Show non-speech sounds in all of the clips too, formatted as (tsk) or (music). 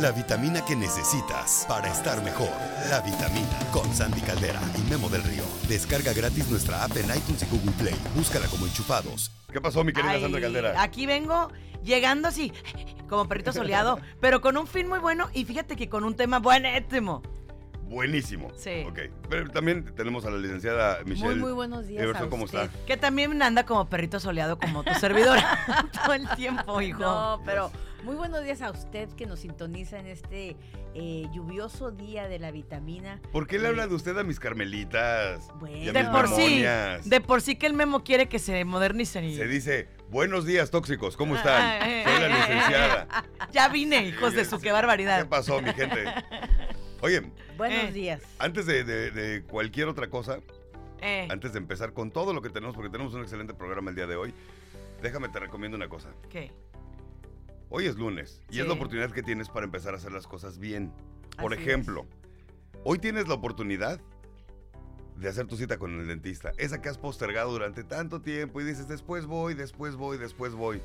La vitamina que necesitas para estar mejor. La vitamina con Sandy Caldera y Memo del Río. Descarga gratis nuestra app en iTunes y Google Play. Búscala como enchufados. ¿Qué pasó, mi querida Ay, Sandra Caldera? Aquí vengo llegando así, como perrito soleado, (laughs) pero con un fin muy bueno y fíjate que con un tema buenísimo. Buenísimo. Sí. Ok. Pero también tenemos a la licenciada Michelle. Muy, muy buenos días. Everson, a ¿cómo está? Que también anda como perrito soleado como tu servidora (laughs) (laughs) todo el tiempo, hijo. No, pero muy buenos días a usted que nos sintoniza en este eh, lluvioso día de la vitamina. ¿Por qué le habla de usted a mis carmelitas? Bueno. y a de mis por sí, de por sí que el memo quiere que se modernice. y- Se dice, buenos días, tóxicos, ¿cómo están? Ah, eh, Soy la eh, eh, licenciada. Ya vine, hijos de su, qué ¿Qué barbaridad. pasó, mi gente? (laughs) Oye, Buenos Eh. días. antes de, de- de cualquier otra cosa, Eh, antes de empezar con todo lo que tenemos, porque tenemos un excelente programa el día de hoy, déjame te recomiendo una cosa. ¿Qué? Hoy es lunes y Sí. es la oportunidad que tienes para empezar a hacer las cosas bien. Por Así ejemplo, hoy tienes la oportunidad de hacer tu cita con el dentista. Esa que has postergado durante tanto tiempo y dices, después voy, después voy, después voy.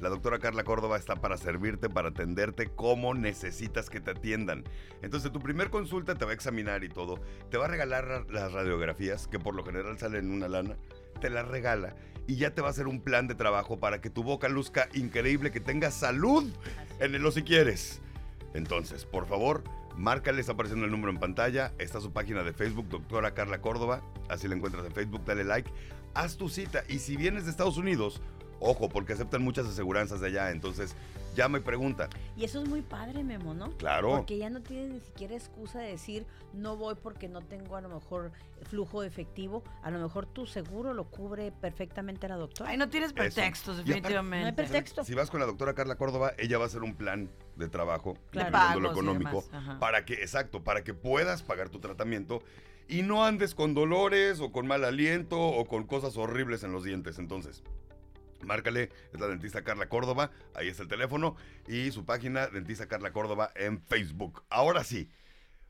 La doctora Carla Córdoba está para servirte, para atenderte como necesitas que te atiendan. Entonces, tu primer consulta te va a examinar y todo. Te va a regalar las radiografías, que por lo general salen una lana. Te las regala y ya te va a hacer un plan de trabajo para que tu boca luzca increíble, que tengas salud en el si quieres. Entonces, por favor, márcale, está apareciendo el número en pantalla. Está su página de Facebook, doctora Carla Córdoba. Así la encuentras en Facebook, dale like. Haz tu cita. Y si vienes de Estados Unidos, ojo, porque aceptan muchas aseguranzas de allá. Entonces, llama y pregunta. Y eso es muy padre, Memo, ¿no? Claro. Porque ya no tienes ni siquiera excusa de decir no voy porque no tengo a lo mejor flujo efectivo. A lo mejor tu seguro lo cubre perfectamente la doctora. Ay, no tienes pretextos, aparte- definitivamente. No hay pretexto. Si vas con la doctora Carla Córdoba, ella va a hacer un plan de trabajo, Claro. lo económico, para que, exacto, para que puedas pagar tu tratamiento y no andes con dolores o con mal aliento o con cosas horribles en los dientes. Entonces, márcale, es la dentista Carla Córdoba, ahí está el teléfono y su página, dentista Carla Córdoba en Facebook. Ahora sí,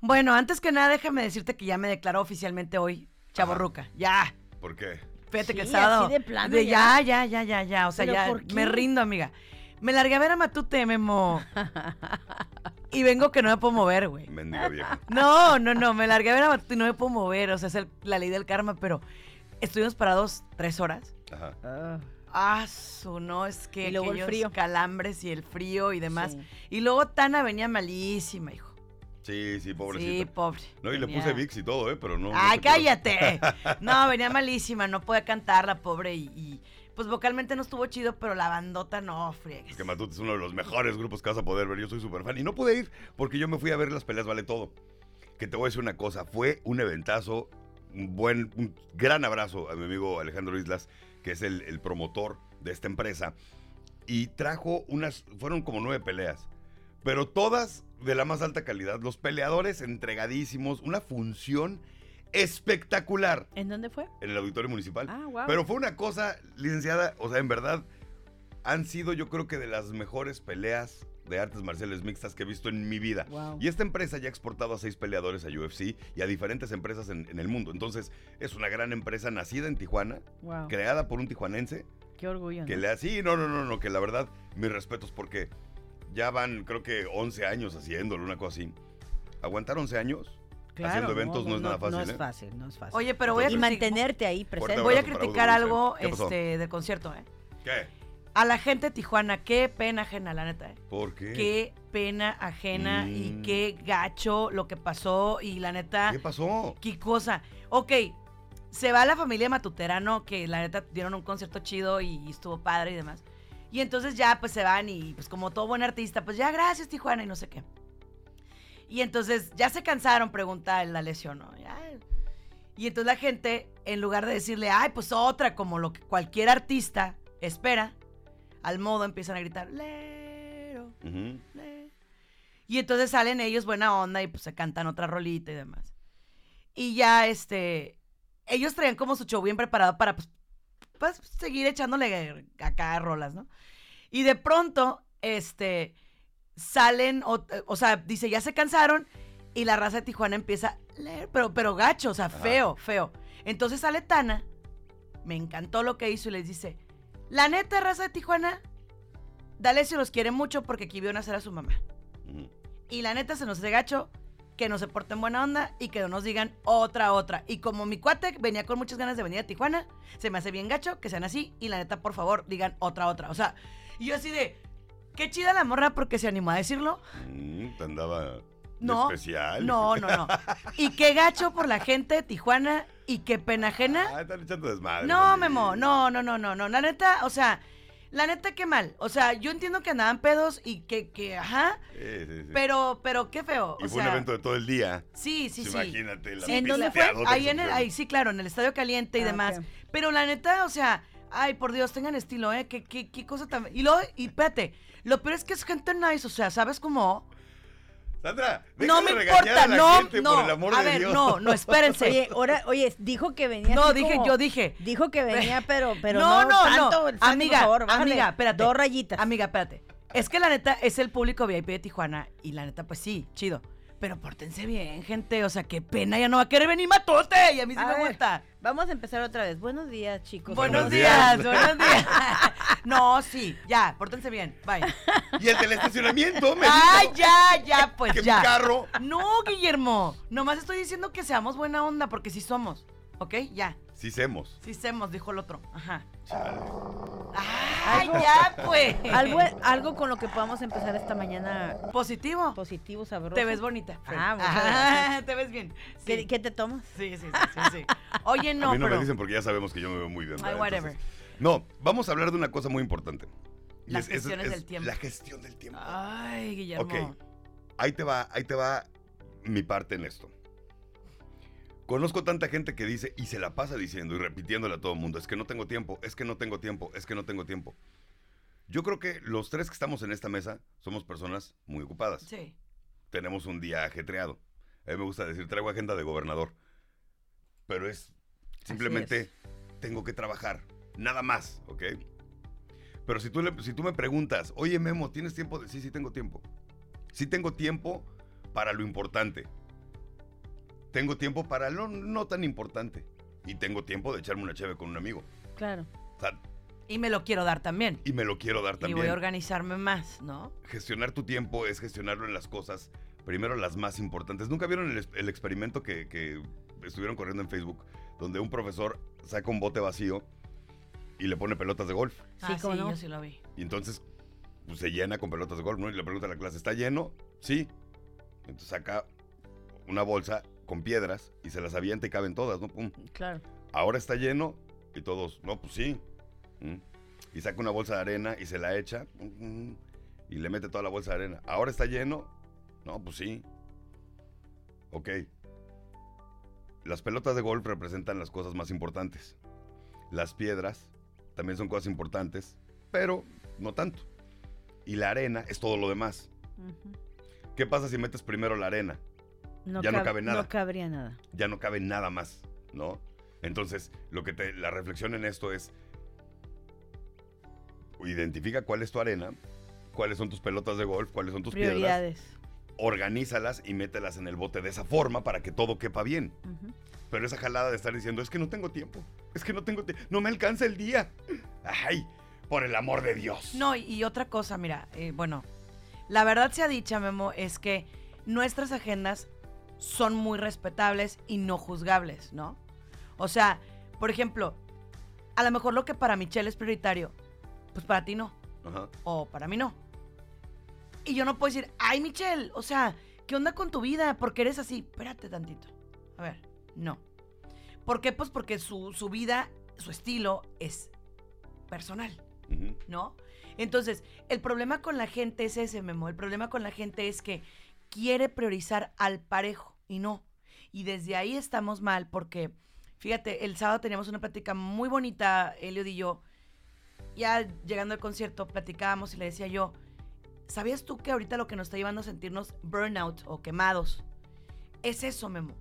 Bueno, antes que nada, déjame decirte que ya me declaró oficialmente hoy, chaborruca. Ya. ¿por qué? Fíjate que el Sí, sábado. así de plano ya, ya, ya, ya, ya. O sea, ¿Pero ya por qué? me rindo, amiga. Me largué a ver a Matute, Memo. (laughs) y vengo que no me puedo mover, güey. Mendiga vieja. No, no, no, me largué a ver a Matute y no me puedo mover. O sea, es el- la ley del karma, pero estuvimos parados tres horas. Ajá. Ah, Ah, su, no, es que Y luego el frío. calambres y el frío y demás. sí. Y luego Tana venía malísima, hijo. Sí, sí, Sí, pobrecita. pobre. no, y le puse VIX y todo, ¿eh? Pero no. Ay, cállate. (laughs) No, venía malísima, no podía cantar la pobre y, y, pues vocalmente no estuvo chido, pero la bandota no, friegues. Es que Matute es uno de los mejores grupos que vas a poder ver. Yo soy súper fan. Y no pude ir porque yo me fui a ver las peleas Vale Todo. Que te voy a decir una cosa. Fue un eventazo. Un buen, un gran abrazo a mi amigo Alejandro Islas, que es el, el promotor de esta empresa. Y trajo unas. Fueron como nueve peleas. Pero todas de la más alta calidad. Los peleadores entregadísimos. Una función espectacular ¿En dónde fue? en el auditorio municipal. Ah, wow. Pero fue una cosa, licenciada, o sea, en verdad, han sido yo creo que de las mejores peleas de artes marciales mixtas que he visto en mi vida. Wow. Y esta empresa ya ha exportado a seis peleadores a UFC y a diferentes empresas en, en el mundo. Entonces, es una gran empresa nacida en Tijuana, Wow. creada por un tijuanense, Qué orgullo. que ¿no? le así, no, no, no, no, que la verdad, mis respetos porque ya van, creo que 11 años haciéndolo, una cosa así. Aguantar 11 años haciendo eventos no, es nada fácil, No es ¿eh? fácil, no es fácil. Oye, pero voy a, y mantenerte ahí presente. Voy a criticar algo este, del concierto, ¿eh? ¿Qué? A la gente de Tijuana, qué pena ajena, la neta, ¿eh? ¿Por qué? Qué pena ajena y qué gacho lo que pasó y la neta, ¿Qué pasó? qué cosa. Ok, se va la familia Matuterano, que la neta dieron un concierto chido y estuvo padre y demás. Y entonces ya pues se van y pues como todo buen artista, pues ya gracias Tijuana y no sé qué. Y entonces ya se cansaron, pregunta la lesión, ¿no? Y entonces la gente, en lugar de decirle, ay, pues otra, como lo que cualquier artista espera, al modo empiezan a gritar, lero, Ujú. le". Y entonces salen ellos buena onda y pues se cantan otra rolita y demás. Y ya, este, ellos traían como su show bien preparado para, pues, pues seguir echándole acá rolas, ¿no? Y de pronto, este, salen, o, o sea, dice, ya se cansaron y la raza de Tijuana empieza a leer, pero, pero gacho, o sea, Ajá. feo, feo. Entonces sale Tana, me encantó lo que hizo y les dice, la neta raza de Tijuana, dale si los quiere mucho porque aquí vio nacer a su mamá. Y la neta se nos hace gacho que nos se porten buena onda y que no nos digan otra, otra. Y como mi cuate venía con muchas ganas de venir a Tijuana, se me hace bien gacho que sean así y la neta, por favor, digan otra, otra. O sea, y yo así de, qué chida la morra porque se animó a decirlo. Mm, te andaba No, especial. no, no, no. Y qué gacho por la gente de Tijuana y qué pena ajena. Ah, están echando desmadre. No, también. Memo, no, no, no, no, no. La neta, o sea, la neta, qué mal. O sea, yo entiendo que andaban pedos y que, que ajá, Sí, sí, sí. pero, pero qué feo. y o fue un evento de todo el día. Sí, sí, Pues sí. Imagínate la Sí, ¿En dónde fue? Ahí en el, ahí sí, claro, en el Estadio Caliente y Ah, demás. Pero la neta, o sea, ay, por Dios, tengan estilo, ¿eh? Qué, qué, qué cosa tan... Y luego, y espérate, lo peor es que es gente nice, o sea, ¿sabes cómo? Sandra, No me importa, a la no, gente, no. por el amor a de ver, Dios. no, no, espérense. Oye, ahora, oye, dijo que venía. no, dije, como- yo dije. Dijo que venía, pero, pero no, no, no, tanto. no. Amiga, por favor, bájale amiga, espérate. Dos rayitas. Amiga, espérate. Es que la neta es el público VIP de Tijuana y la neta, pues sí, chido. Pero pórtense bien, gente. O sea, qué pena, ya no va a querer venir matote. Y a mí sí A me ver, gusta. Vamos a empezar otra vez. Buenos días, chicos. Buenos Buenos días, días. buenos días. (laughs) No, sí, ya, pórtense bien. Bye. Y el del estacionamiento me Ay, dijo ya, ya, pues que ya. mi carro... No, Guillermo. Nomás estoy diciendo que seamos buena onda, porque sí somos. ¿Ok? Ya. Sí, semos. Sí somos, dijo el otro. Ajá. Chale. Ay, ya, pues. Algo, algo con lo que podamos empezar esta mañana Positivo. positivo, sabroso. Te ves bonita. Ah, Ajá, gracias. Te ves bien. ¿Qué, Sí. qué te tomas? Sí, sí, sí, sí, sí. Oye, no, a mí no pero me dicen porque ya sabemos que yo me veo muy bien. Ay, whatever. Entonces, no, vamos a hablar de una cosa muy importante. Y Las gestiones del tiempo. La gestión del tiempo. Ay, Guillermo. Ok. Ahí te va, ahí te va mi parte en esto. Conozco tanta gente que dice y se la pasa diciendo y repitiéndole a todo el mundo, es que no tengo tiempo, es que no tengo tiempo, es que no tengo tiempo. Yo creo que los tres que estamos en esta mesa somos personas muy ocupadas. Sí. Tenemos un día ajetreado. A mí me gusta decir, traigo agenda de gobernador. Pero es simplemente tengo que trabajar, nada más, ¿ok? Pero si tú, le- si tú me preguntas, oye Memo, ¿tienes tiempo? de-?" Sí, sí tengo tiempo. Sí tengo tiempo para lo importante. Tengo tiempo para lo no tan importante. Y tengo tiempo de echarme una cheve con un amigo. Claro. O sea, Y me lo quiero dar también. y me lo quiero dar Y voy también. a organizarme más, ¿no? Gestionar tu tiempo es gestionarlo en las cosas, primero las más importantes. ¿Nunca vieron el, experimento que, que estuvieron corriendo en Facebook? Donde un profesor saca un bote vacío y le pone pelotas de golf. Sí, ah, cómo sí, no. yo sí lo vi. Y entonces pues, se llena con pelotas de golf, ¿no? Y le pregunta a la clase, ¿está lleno? Sí. Entonces saca una bolsa con piedras y se las avienta y caben todas, ¿no? Pum. Claro. Ahora está lleno y todos, no, pues sí. Mm. Y saca una bolsa de arena y se la echa mm, y le mete toda la bolsa de arena. Ahora está lleno, no, pues sí. Ok. Las pelotas de golf representan las cosas más importantes. Las piedras también son cosas importantes, pero no tanto. Y la arena es todo lo demás. ¿Qué pasa si metes primero la arena? Ya no cab- cabe nada. No cabría nada. ya no cabe nada más, ¿no? Entonces, lo que te, la reflexión en esto es, identifica cuál es tu arena, cuáles son tus pelotas de golf, cuáles son tus piedras, Prioridades. organízalas y mételas en el bote de esa forma para que todo quepa bien. Pero esa jalada de estar diciendo, es que no tengo tiempo, es que no tengo tiempo, no me alcanza el día. Ay, por el amor de Dios. No, y, y otra cosa, mira, eh, bueno, la verdad sea dicha, Memo, es que nuestras agendas son muy respetables y no juzgables, ¿no? O sea, por ejemplo, a lo mejor lo que para Michelle es prioritario, pues para ti no, Ajá. o para mí no. Y yo no puedo decir, ay, Michelle, o sea, ¿qué onda con tu vida? ¿Por qué eres así? Espérate tantito. A ver, no. ¿Por qué? Pues porque su, su vida, su estilo es personal. ¿no? Entonces, el problema con la gente es ese, Memo. El problema con la gente es que quiere priorizar al parejo y no. Y desde ahí estamos mal porque, fíjate, el sábado teníamos una plática muy bonita, Elliot y yo. Ya llegando al concierto, platicábamos y le decía yo, ¿sabías tú que ahorita lo que nos está llevando a sentirnos burnout o quemados es eso, Memo?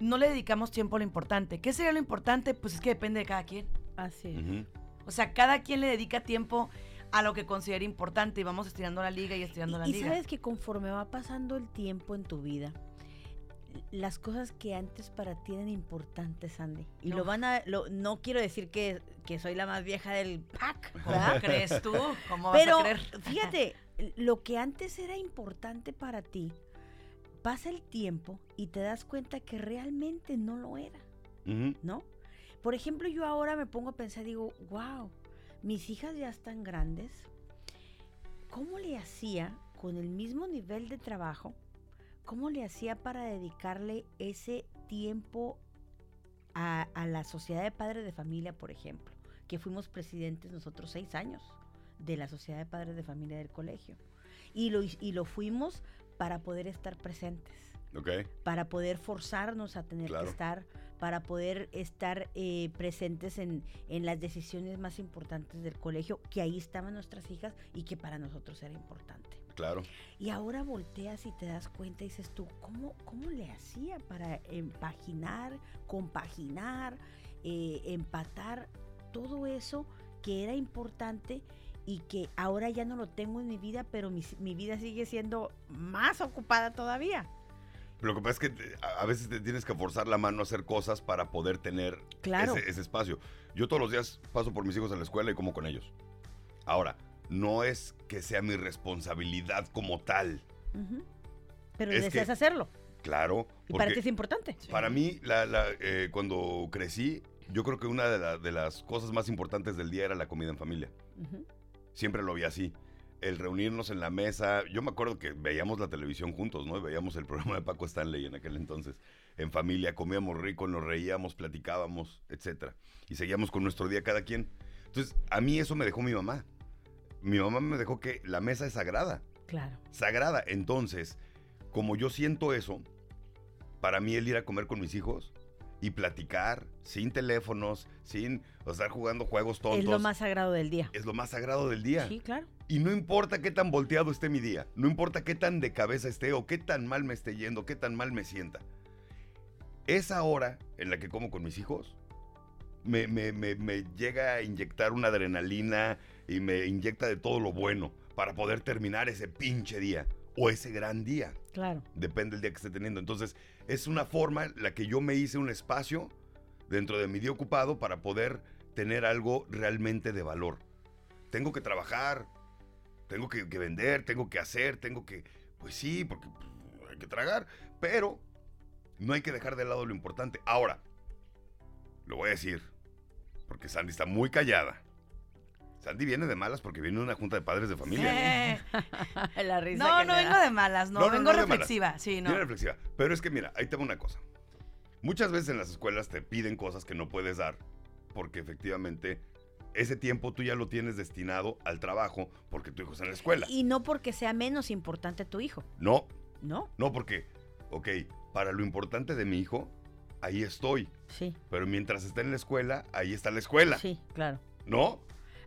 No le dedicamos tiempo a lo importante. ¿Qué sería lo importante? Pues es que depende de cada quien. Así es. O sea, cada quien le dedica tiempo a lo que considera importante y vamos estirando la liga y estirando la Y, y liga. sabes que conforme va pasando el tiempo en tu vida, las cosas que antes para ti eran importantes, Andy, y lo No. van a, lo- no quiero decir que, que soy la más vieja del pack, ¿Cómo (laughs) crees tú? ¿Cómo vas Pero a creer? fíjate, lo que antes era importante para ti, pasa el tiempo y te das cuenta que realmente no lo era. ¿no? Por ejemplo, yo ahora me pongo a pensar, digo, wow, mis hijas ya están grandes. ¿Cómo le hacía con el mismo nivel de trabajo? ¿Cómo le hacía para dedicarle ese tiempo a, a la Sociedad de Padres de Familia, por ejemplo? Que fuimos presidentes nosotros seis años de la Sociedad de Padres de Familia del colegio. Y lo, y lo fuimos para poder estar presentes para poder forzarnos a tener Claro. que estar, para poder estar eh, presentes en, en las decisiones más importantes del colegio, que ahí estaban nuestras hijas y que para nosotros era importante. Claro. Y ahora volteas y te das cuenta y dices tú, ¿cómo, cómo le hacía para empaginar, compaginar, eh, empatar todo eso que era importante y que ahora ya no lo tengo en mi vida, pero mi, mi vida sigue siendo más ocupada todavía? Lo que pasa es que a a veces te tienes que forzar la mano a hacer cosas para poder tener Claro. ese, ese espacio. Yo todos los días paso por mis hijos en la escuela y como con ellos. Ahora, no es que sea mi responsabilidad como tal. Pero Es deseas que- hacerlo. Claro. Y para ti es importante. para mí, la- la, eh, cuando crecí, yo creo que una de, la- de las cosas más importantes del día era la comida en familia. Siempre lo vi así. El reunirnos en la mesa. Yo me acuerdo que veíamos la televisión juntos, ¿no? Veíamos el (laughs) programa de Paco Stanley en aquel entonces. En familia, comíamos rico, nos reíamos, platicábamos, etc. Y seguíamos con nuestro día cada quien. Entonces, a mí eso me dejó mi mamá. Mi mamá me dejó que la mesa es sagrada. Claro. Sagrada. Entonces, como yo siento eso, para mí el ir a comer con mis hijos y platicar sin teléfonos, sin estar jugando juegos tontos, Es lo más sagrado del día. es lo más sagrado del día. Sí, claro. Y no importa qué tan volteado esté mi día, no importa qué tan de cabeza esté o qué tan mal me esté yendo, qué tan mal me sienta. Esa hora en la que como con mis hijos me, me- me- me llega a inyectar una adrenalina y me inyecta de todo lo bueno para poder terminar ese pinche día o ese gran día. Claro. Depende del día que esté teniendo. Entonces, es una forma en la que yo me hice un espacio dentro de mi día ocupado para poder tener algo realmente de valor. Tengo que trabajar, tengo que, que vender, tengo que hacer, tengo que... Pues sí, porque pues, hay que tragar, pero no hay que dejar de lado lo importante. Ahora, lo voy a decir, porque Sandy está muy callada. Sandy viene de malas porque viene de una junta de padres de familia. Eh, (laughs) La risa no, que no vengo da. de malas, no, No, no, vengo no reflexiva, sí, no. Viene reflexiva. Pero es que mira, ahí tengo una cosa. Muchas veces en las escuelas te piden cosas que no puedes dar porque efectivamente ese tiempo tú ya lo tienes destinado al trabajo porque tu hijo está en la escuela. Y no porque sea menos importante tu hijo, No, ¿no? no porque, ok, para lo importante de mi hijo, ahí estoy. Sí. Pero mientras está en la escuela, ahí está la escuela. Sí, claro. ¿No?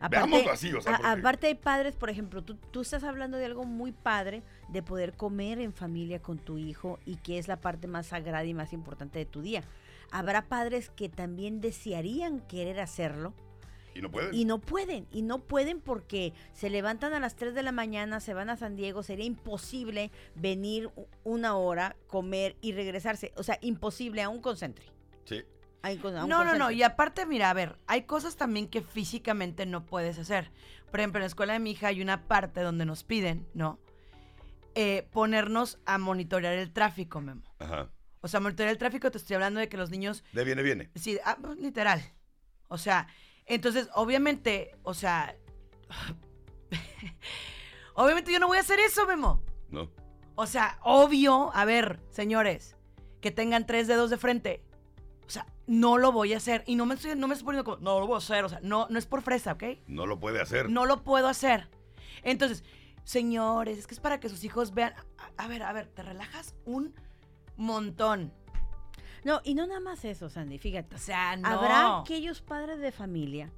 Veámoslo así, o sea, a- aparte hay padres, por ejemplo, tú, tú estás hablando de algo muy padre, de poder comer en familia con tu hijo y que es la parte más sagrada y más importante de tu día. Habrá padres que también desearían querer hacerlo Y no pueden. y no pueden, y no pueden porque se levantan a las 3 de la mañana, se van a San Diego, sería imposible venir una hora, comer y regresarse. O sea, imposible a un concentre. Sí. A un No, no, no. Y aparte, mira, a ver, hay cosas también que físicamente no puedes hacer. Por ejemplo, en la escuela de mi hija hay una parte donde nos piden, ¿no? Eh, ponernos a monitorear el tráfico, Memo. Ajá. O sea, monitorear el tráfico, te estoy hablando de que los niños, De viene, viene. sí, ah, pues, literal. O sea, entonces, obviamente, o sea, (laughs) obviamente yo no voy a hacer eso, Memo. No. O sea, obvio, a ver, señores, que tengan tres dedos de frente. No lo voy a hacer. Y no me estoy, no me estoy poniendo como, no lo voy a hacer. O sea, no, no es por fresa, ¿ok? No lo puede hacer. No lo puedo hacer. Entonces, señores, es que es para que sus hijos vean. A, a ver, a ver, te relajas un montón. No, y no nada más eso, Sandy, fíjate. O sea, no. Habrá aquellos padres de familia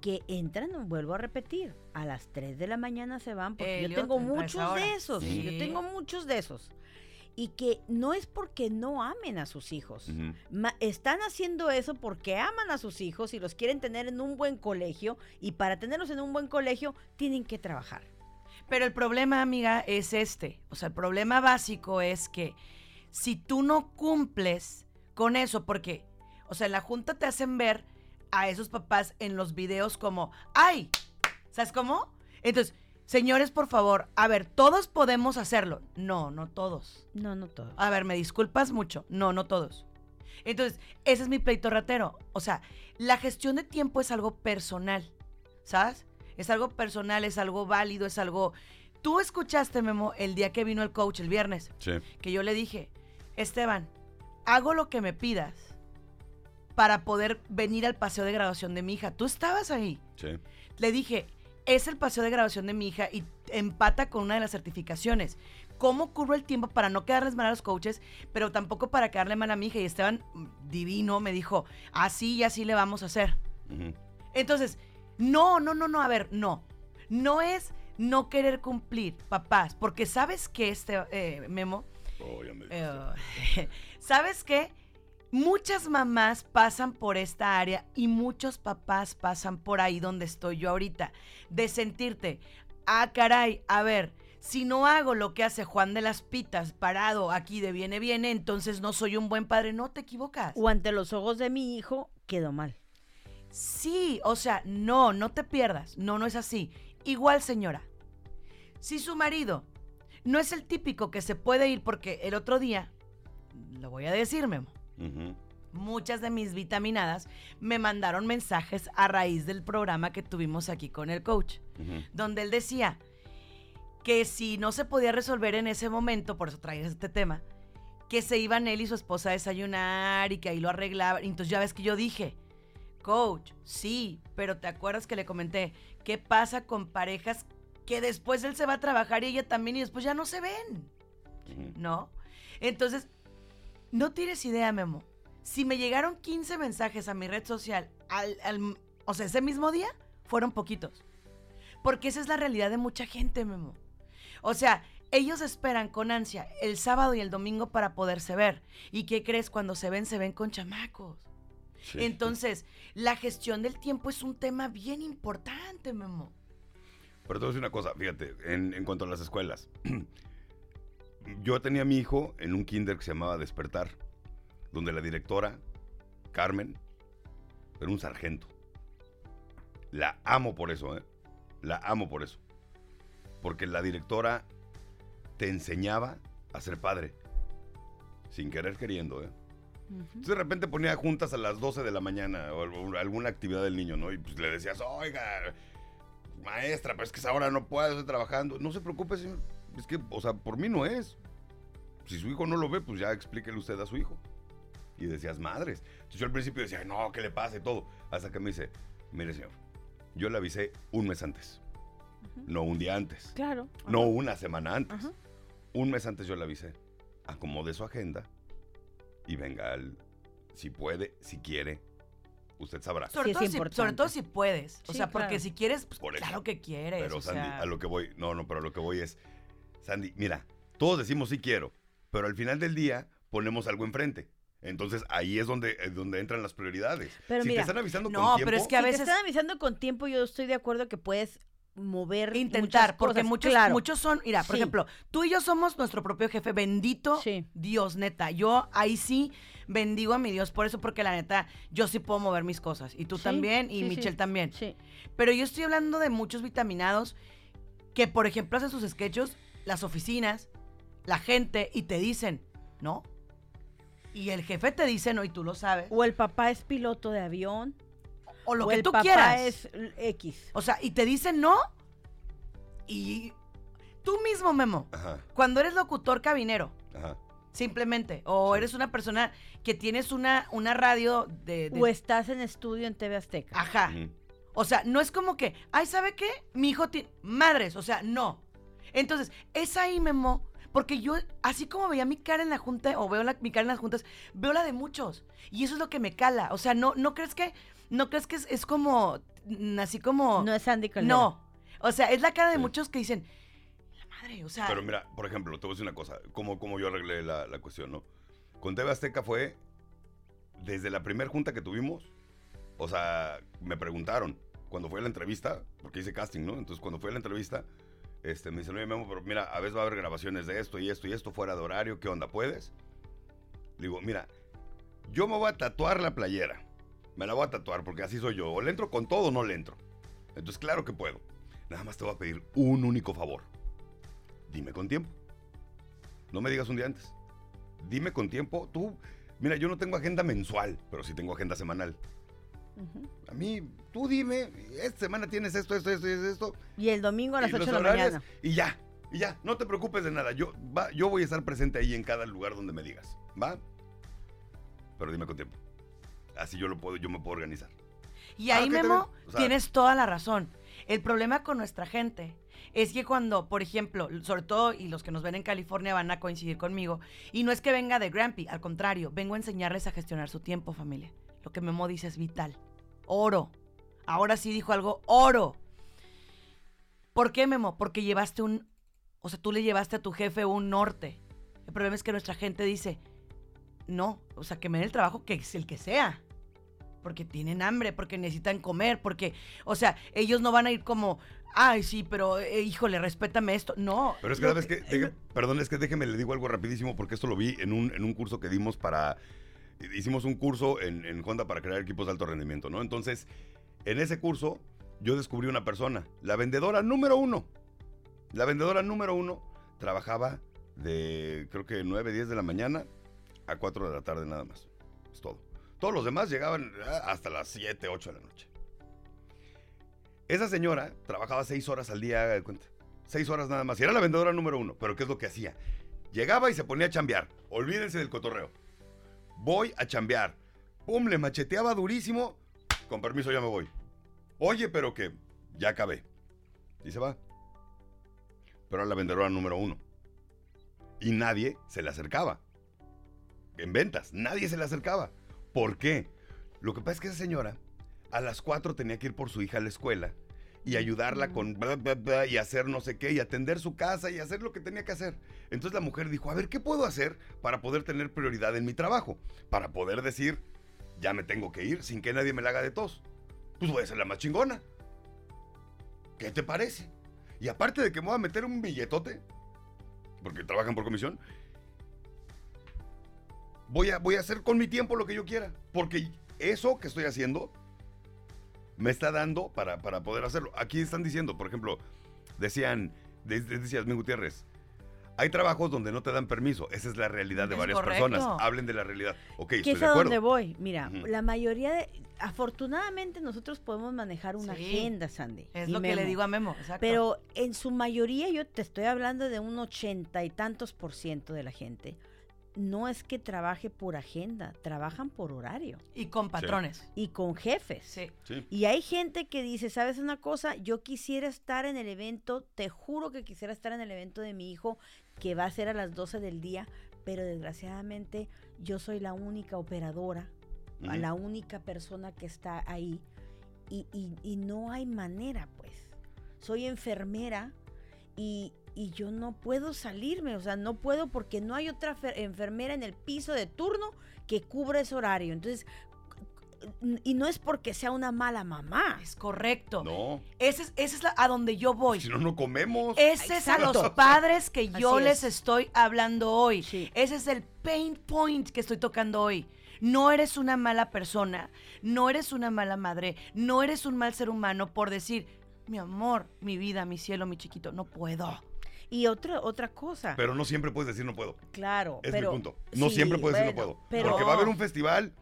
que entran, vuelvo a repetir, a las 3 de la mañana se van, porque yo tengo muchos de esos, Sí. yo tengo muchos de esos. Y que no es porque no amen a sus hijos. Están haciendo eso porque aman a sus hijos y los quieren tener en un buen colegio y para tenerlos en un buen colegio tienen que trabajar. Pero el problema, amiga, es este. O sea, el problema básico es que si tú no cumples con eso, porque, o sea, en la junta te hacen ver a esos papás en los videos como, ¡ay! ¿Sabes cómo? Entonces, Señores, por favor, a ver, todos podemos hacerlo. No, no todos. No, no todo. A ver, me disculpas mucho. No, no todos. Entonces, ese es mi pleito ratero. O sea, la gestión de tiempo es algo personal, ¿sabes? Es algo personal, es algo válido, es algo... Tú escuchaste, Memo, el día que vino el coach, el viernes, Sí. que yo le dije, Esteban, hago lo que me pidas para poder venir al paseo de graduación de mi hija. Tú estabas ahí. Sí. Le dije, es el paseo de graduación de mi hija y empata con una de las certificaciones. ¿Cómo curro el tiempo para no quedarles mal a los coaches, pero tampoco para quedarle mal a mi hija? Y Esteban, divino, me dijo, así y así le vamos a hacer. Entonces, no, no, no, no, a ver, no. No es no querer cumplir, papás, porque sabes que este eh, memo, Oh, ya me eh, (laughs) ¿sabes qué? Muchas mamás pasan por esta área y muchos papás pasan por ahí donde estoy yo ahorita. De sentirte, ah, caray, a ver, si no hago lo que hace Juan de las Pitas parado aquí de viene, viene, entonces no soy un buen padre. No te equivocas. O ante los ojos de mi hijo, quedó mal. Sí, o sea, no, no te pierdas. No, no es así. Igual, señora. Si su marido no es el típico que se puede ir porque el otro día, lo voy a decir, Memo, Muchas de mis vitaminadas me mandaron mensajes a raíz del programa que tuvimos aquí con el coach, donde él decía que si no se podía resolver en ese momento, por eso traía este tema, que se iban él y su esposa a desayunar y que ahí lo arreglaban. Entonces ya ves que yo dije, coach, sí, pero te acuerdas que le comenté, ¿qué pasa con parejas que después él se va a trabajar y ella también y después ya no se ven? ¿no? Entonces, no tienes idea, Memo. Si me llegaron 15 mensajes a mi red social, al, al- o sea, ese mismo día, fueron poquitos. Porque esa es la realidad de mucha gente, Memo. O sea, ellos esperan con ansia el sábado y el domingo para poderse ver. ¿Y qué crees? Cuando se ven, se ven con chamacos. Sí. Entonces, la gestión del tiempo es un tema bien importante, Memo. Pero te voy a decir una cosa, fíjate, en, en cuanto a las escuelas. (clears throat) Yo tenía a mi hijo en un kinder que se llamaba Despertar, donde la directora, Carmen, era un sargento. La amo por eso, ¿eh? La amo por eso. Porque la directora te enseñaba a ser padre. Sin querer queriendo, ¿eh? Entonces de repente ponía juntas a las 12 de la mañana o al- alguna actividad del niño, ¿no? Y pues le decías, oiga, maestra, pero es que esa hora no puedo, estoy trabajando. No se preocupe, señor. Es que, o sea, por mí no es. Si su hijo no lo ve, pues ya explíquele usted a su hijo. Y decías, madres. Entonces yo al principio decía, no, ¿qué le pasa y todo? Hasta que me dice, mire, señor, yo le avisé un mes antes. No un día antes. Claro. No ajá. una semana antes. Ajá. Un mes antes yo le avisé. Acomode su agenda y venga al... Si puede, si quiere, usted sabrá. Sobre, es todo, si, sobre todo si puedes. O Sí, sea, porque claro. si quieres, pues, Por claro que quieres. Pero o Sandy, sea, a lo que voy, no, no, pero a lo que voy es, Sandy, mira, todos decimos sí quiero, pero al final del día ponemos algo enfrente. Entonces ahí es donde, es donde entran las prioridades. Pero si mira, te están avisando no, con tiempo, pero es que a si veces te están avisando con tiempo, yo estoy de acuerdo que puedes mover intentar, porque cosas, muchos, claro. muchos son, mira, por Sí. ejemplo, tú y yo somos nuestro propio jefe, bendito Sí. Dios, neta. Yo ahí sí bendigo a mi Dios por eso, porque la neta, yo sí puedo mover mis cosas. Y tú Sí, también, y sí, sí. Michelle también. Sí. Pero yo estoy hablando de muchos vitaminados que, por ejemplo, hacen sus sketches, las oficinas, la gente, y te dicen, ¿no? Y el jefe te dice, no, y tú lo sabes. O el papá es piloto de avión. O lo o que el tú papá quieras. es X. O sea, y te dicen no. Y tú mismo, Memo, Ajá, cuando eres locutor cabinero, ajá. simplemente, o Sí. eres una persona que tienes una, una radio de... de- O estás en estudio en TV Azteca. Ajá. O sea, no es como que, ay, ¿sabe qué? Mi hijo tiene... Madres, o sea, no. Entonces, es ahí, Memo, porque yo, así como veía mi cara en la junta, o veo la- mi cara en las juntas, veo la de muchos. Y eso es lo que me cala. O sea, no, no crees que, no crees que es, es como, así como... No es Andy Caldera. No. O sea, es la cara de Sí. muchos que dicen, la madre, o sea... Pero mira, por ejemplo, te voy a decir una cosa, como, como yo arreglé la, la cuestión, ¿no? Con TV Azteca fue desde la primera junta que tuvimos, o sea, me preguntaron cuando fue a la entrevista, porque hice casting, ¿no? Entonces, cuando fue a la entrevista, este, me dicen, oye, Memo, pero mira, a veces va a haber grabaciones de esto y esto y esto fuera de horario, ¿qué onda? ¿Puedes? Le digo, mira, yo me voy a tatuar la playera. Me la voy a tatuar porque así soy yo. O le entro con todo o no le entro. Entonces, claro que puedo. Nada más te voy a pedir un único favor. Dime con tiempo. No me digas un día antes. Dime con tiempo. Tú, mira, yo no tengo agenda mensual, pero sí tengo agenda semanal. Ujú. A mí, tú dime, esta semana tienes esto, esto, esto, esto. Y el domingo a las y 8 los de la mañana. Y ya, y ya, no te preocupes de nada. Yo, va, yo voy a estar presente ahí en cada lugar donde me digas, ¿va? Pero dime con tiempo. Así yo lo puedo, yo me puedo organizar. Y Ah, ahí, está Memo. O sea- tienes toda la razón. El problema con nuestra gente es que cuando, por ejemplo, sobre todo, y los que nos ven en California van a coincidir conmigo, y no es que venga de Grampy, al contrario, vengo a enseñarles a gestionar su tiempo, familia. Lo que Memo dice es vital. Oro. Ahora sí dijo algo, oro. ¿Por qué, Memo? Porque llevaste un, o sea, tú le llevaste a tu jefe un norte. El problema es que nuestra gente dice, no, o sea, que me den el trabajo que es el que sea porque tienen hambre, porque necesitan comer, porque, o sea, ellos no van a ir como, ay, sí, pero eh, híjole, respétame esto. No. Pero es que lo cada vez que, deje- perdón, es que déjeme le digo algo rapidísimo porque esto lo vi en un, en un curso que dimos para, hicimos un curso en, Honda para crear equipos de alto rendimiento, ¿no? Entonces, en ese curso yo descubrí una persona, la vendedora número uno. La vendedora número uno trabajaba de, creo que 9, 10 de la mañana a 4 de la tarde nada más. Es todo. Todos los demás llegaban ah, hasta las 7, 8 de la noche. Esa señora trabajaba 6 horas al día, de cuenta. 6 horas nada más. Era la vendedora número uno. Pero ¿qué es lo que hacía? Llegaba y se ponía a chambear. Olvídense del cotorreo. Voy a chambear. Pum, le macheteaba durísimo. Con permiso, ya me voy. Oye, pero que ya acabé. Y se va. Pero era la vendedora número uno. Y nadie se le acercaba. En ventas, nadie se le acercaba. ¿Por qué? Lo que pasa es que esa señora a las 4 tenía que ir por su hija a la escuela y ayudarla con bla, bla, bla, y hacer no sé qué y atender su casa y hacer lo que tenía que hacer. Entonces la mujer dijo, a ver, ¿qué puedo hacer para poder tener prioridad en mi trabajo? Para poder decir, ya me tengo que ir sin que nadie me la haga de tos. Pues voy a ser la más chingona. ¿Qué te parece? Y aparte de que me voy a meter un billetote, porque trabajan por comisión, voy a, voy a hacer con mi tiempo lo que yo quiera. Porque eso que estoy haciendo me está dando para, para poder hacerlo. Aquí están diciendo, por ejemplo, decían, de- de- decía Gutiérrez, hay trabajos donde no te dan permiso. Esa es la realidad de Es varias correcto. personas. Hablen de la realidad. Ok, que estoy es de a acuerdo. donde voy. Mira, la mayoría de... Afortunadamente nosotros podemos manejar una Sí. agenda, Sandy. Es lo que le digo a Memo, exacto. Pero en su mayoría, yo te estoy hablando de un ochenta y tantos por ciento de la gente. No es que trabaje por agenda, trabajan por horario y con patrones. y con jefes. Sí. Sí. Y hay gente que dice, ¿sabes una cosa? Yo quisiera estar en el evento, te juro que quisiera estar en el evento de mi hijo, que va a ser a las 12 del día, pero desgraciadamente yo soy la única operadora, la única persona que está ahí, y, y- y no hay manera, pues. Soy enfermera y, y yo no puedo salirme, o sea, no puedo porque no hay otra fer- enfermera en el piso de turno que cubra ese horario. Entonces, y no es porque sea una mala mamá. Es correcto. No, Ese es, ese es la- a donde yo voy. si no, no comemos. Ese es a los padres que yo Así les es. estoy hablando hoy. Sí. Ese es el pain point que estoy tocando hoy. No eres una mala persona, no eres una mala madre, no eres un mal ser humano por decir, mi amor, mi vida, mi cielo, mi chiquito, no puedo. Y otra, otra cosa. Pero no siempre puedes decir no puedo. claro, Es pero. mi punto. No sí, siempre puedes decir no puedo. Pero, Porque va a haber un festival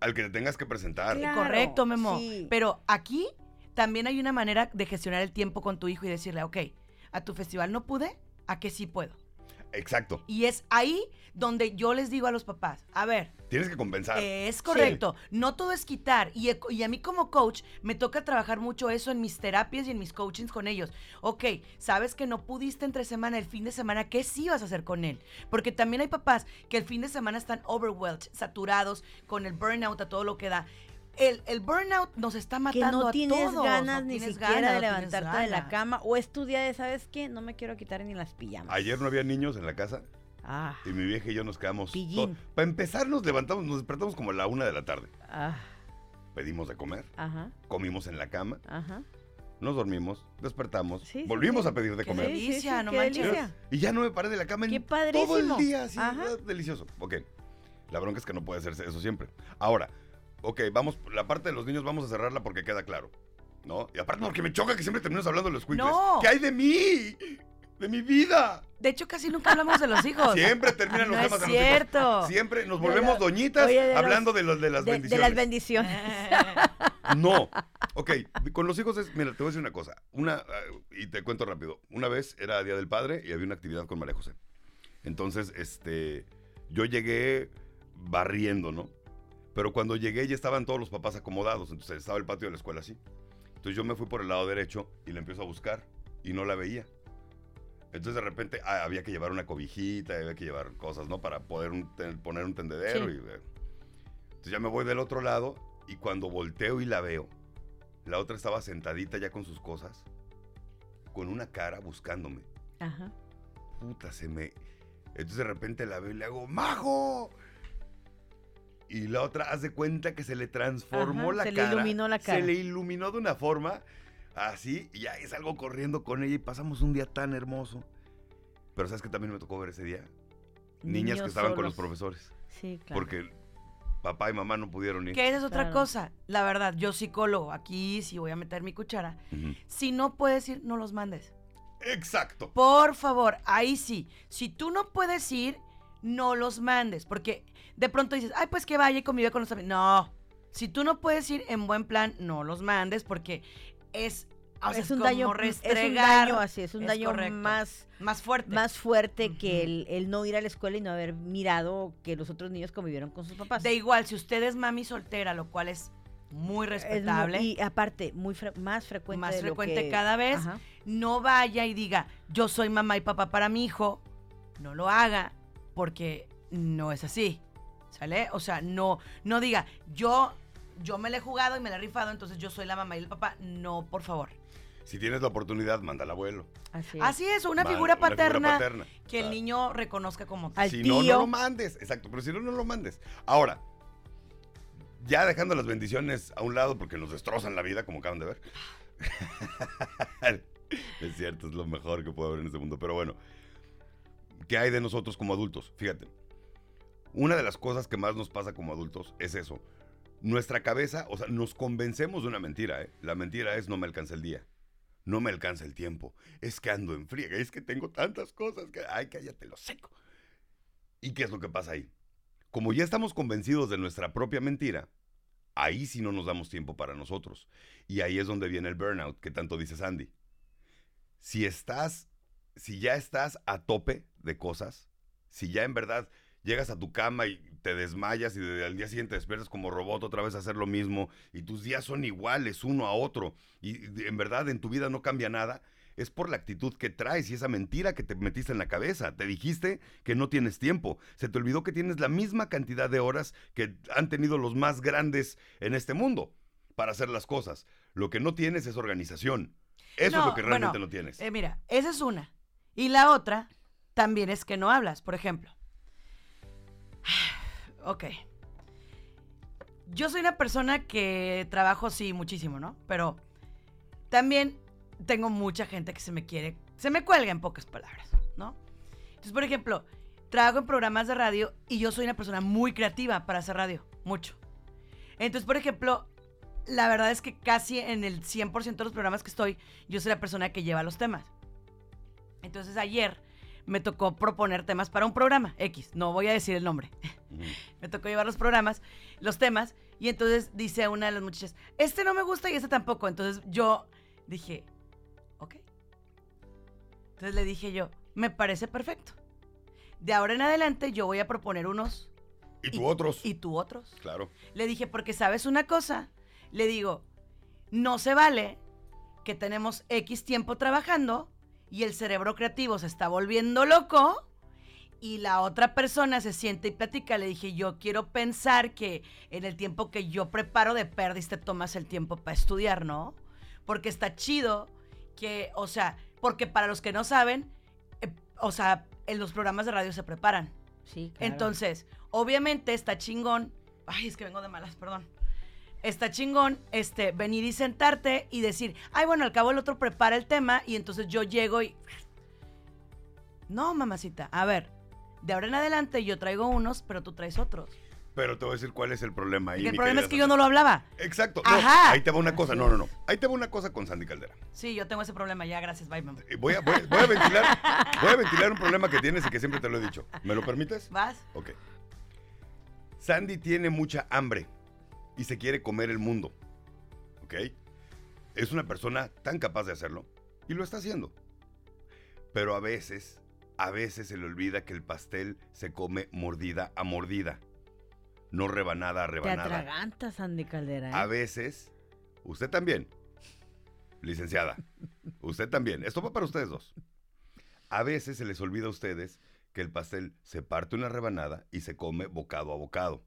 al que te tengas que presentar. Claro, Correcto, Memo. sí. Pero aquí también hay una manera de gestionar el tiempo con tu hijo y decirle, ok, a tu festival no pude, a que sí puedo. Exacto. Y es ahí donde yo les digo a los papás, a ver, Tienes que compensar. Es correcto. No todo es quitar. Y, e- y a mí como coach me toca trabajar mucho eso en mis terapias y en mis coachings con ellos. Ok, sabes que no pudiste entre semana, el fin de semana, ¿qué sí vas a hacer con él? Porque también hay papás que el fin de semana están overwhelmed, saturados, con el burnout a todo lo que da. El, el burnout nos está que matando no a tienes todos. ganas no ni tienes siquiera ganas, de no levantarte de la cama o es tu día de, ¿sabes qué? No me quiero quitar ni las pijamas. Ayer no había niños en la casa Ah, y mi vieja y yo nos quedamos. Pillín. Para empezar, nos levantamos, nos despertamos como a la una de la tarde. ah, Pedimos de comer, ajá, comimos en la cama, ajá. nos dormimos, despertamos, Sí, volvimos sí. a pedir de Qué comer. delicia, no qué delicia. Y ya no me paré de la cama en Qué todo el día, así, Ajá. delicioso. Ok, la bronca es que no puede hacerse eso siempre. Ahora, ok, vamos, la parte de los niños vamos a cerrarla porque queda claro. ¿No? Y aparte porque me choca que siempre terminas hablando de los cuicles. No. ¿Qué hay de mí? De mi vida. De hecho, casi nunca hablamos de los hijos. Siempre terminan los No temas es de los hijos. cierto. Siempre nos volvemos doñitas oye, de los- hablando de, los, de las de, de bendiciones. las bendiciones. No. (laughs) Ok, con los hijos es, mira, te voy a decir una cosa. Una, ah, y te cuento rápido. Una vez era Día del Padre y había una actividad con María José. Entonces, este, yo llegué barriendo, ¿no? Pero cuando llegué ya estaban todos los papás acomodados, entonces estaba el patio de la escuela así. Entonces yo me fui por el lado derecho y la empiezo a buscar y no la veía. Entonces de repente ah, había que llevar una cobijita, había que llevar cosas, ¿no? Para poder un- poner un tendedero. Sí. Y, entonces ya me voy del otro lado y cuando volteo y la veo, la otra estaba sentadita ya con sus cosas, con una cara buscándome. Ajá. Puta, se me... Entonces de repente la veo y le hago, ¡Majo! Y la otra hace cuenta que se le transformó Ajá, la se le cara. iluminó la cara. Se le iluminó de una forma así y ya salgo corriendo con ella y pasamos un día tan hermoso. Pero ¿sabes qué también me tocó ver ese día? Niñas que estaban con los profesores. Sí, claro. Porque papá y mamá no pudieron ir. Que esa es otra Claro. cosa. La verdad, yo psicólogo, aquí sí voy a meter mi cuchara. Si no puedes ir, no los mandes. Exacto. Por favor, ahí sí. Si tú no puedes ir, no los mandes. Porque de pronto dices, ay, pues que vaya y convive con los amigos. No. Si tú no puedes ir en buen plan, no los mandes porque es, o sea, es un daño, es un daño así, es un Es daño correcto. más, Más fuerte. más fuerte que el, el no ir a la escuela y no haber mirado que los otros niños convivieron con sus papás. De igual, si usted es mami soltera, lo cual es muy Es mu- respetable. y aparte, muy fre- más frecuente. Más de lo frecuente que- cada vez. Ajá. no vaya y diga, yo soy mamá y papá para mi hijo, no lo haga, porque no es así. ¿Sale? O sea, no, no diga, yo, yo me la he jugado y me la he rifado, entonces yo soy la mamá y el papá. No, por favor. Si tienes la oportunidad, manda al abuelo. Así es. Así es, una figura paterna paterna. que el niño reconozca como tal. Al si no, no lo mandes. Exacto, pero si no, no lo mandes. Ahora, ya dejando las bendiciones a un lado porque nos destrozan la vida, como acaban de ver. (laughs) es cierto, es lo mejor que puede haber en este mundo. Pero bueno, ¿qué hay de nosotros como adultos? Fíjate, una de las cosas que más nos pasa como adultos es eso. Nuestra cabeza, o sea, nos convencemos de una mentira, ¿eh? La mentira es no me alcanza el día. No me alcanza el tiempo. Es que ando en friega. Es que tengo tantas cosas que... Ay, cállate, lo seco. ¿Y qué es lo que pasa ahí? Como ya estamos convencidos de nuestra propia mentira, ahí sí no nos damos tiempo para nosotros. Y ahí es donde viene el burnout, que tanto dice Sandy. Si estás, si ya estás a tope de cosas, si ya en verdad llegas a tu cama y te desmayas y al día siguiente despiertas como robot otra vez a hacer lo mismo y tus días son iguales uno a otro y en verdad en tu vida no cambia nada, es por la actitud que traes y esa mentira que te metiste en la cabeza. Te dijiste que no tienes tiempo. Se te olvidó que tienes la misma cantidad de horas que han tenido los más grandes en este mundo para hacer las cosas. Lo que no tienes es organización. Eso es lo que realmente bueno, no tienes. Eh, mira, esa es una. Y la otra también es que no hablas, por ejemplo. (sighs) Ok. Yo soy una persona que trabajo, sí, muchísimo, ¿no? Pero también tengo mucha gente que se me quiere, se me cuelga en pocas palabras, ¿no? Entonces, por ejemplo, trabajo en programas de radio y yo soy una persona muy creativa para hacer radio, mucho. Entonces, por ejemplo, la verdad es que casi en el 100% de los programas que estoy, yo soy la persona que lleva los temas. Entonces, ayer me tocó proponer temas para un programa X, no voy a decir el nombre. (laughs) Me tocó llevar los programas, los temas, y entonces dice una de las muchachas, este no me gusta y este tampoco. Entonces yo dije, ok. Entonces le dije yo, me parece perfecto. De ahora en adelante yo voy a proponer unos Y tú otros. y tú otros. Claro. Le dije, porque sabes una cosa, le digo, no se vale que tenemos X tiempo trabajando y el cerebro creativo se está volviendo loco y la otra persona se siente y platica. Le dije, yo quiero pensar que en el tiempo que yo preparo de perdis te tomas el tiempo para estudiar, ¿no? Porque está chido que, o sea, porque para los que no saben, eh, o sea, en los programas de radio se preparan. Sí, claro. Entonces, obviamente está chingón. Ay, es que vengo de malas, perdón. Está chingón este, venir y sentarte y decir, ay, bueno, al cabo el otro prepara el tema y entonces yo llego y. No, mamacita. A ver, de ahora en adelante yo traigo unos, pero tú traes otros. Pero te voy a decir cuál es el problema ahí. el mi problema es que yo no lo hablaba. Exacto. no, Ajá. ahí te va una cosa. No, no, no. Ahí te va una cosa con Sandy Caldera. Sí, yo tengo ese problema ya, gracias, bye, mamá. Eh, Voy a, voy, a- voy a ventilar, voy a ventilar un problema que tienes y que siempre te lo he dicho. ¿Me lo permites? ¿Vas? Ok. Sandy tiene mucha hambre y se quiere comer el mundo. ¿Ok? Es una persona tan capaz de hacerlo y lo está haciendo. Pero a veces, a veces se le olvida que el pastel se come mordida a mordida, no rebanada a Te rebanada. atragantas, Andy Caldera. ¿eh? A veces, usted también, licenciada, (laughs) usted también, esto va para ustedes dos. A veces se les olvida a ustedes que el pastel se parte una rebanada y se come bocado a bocado.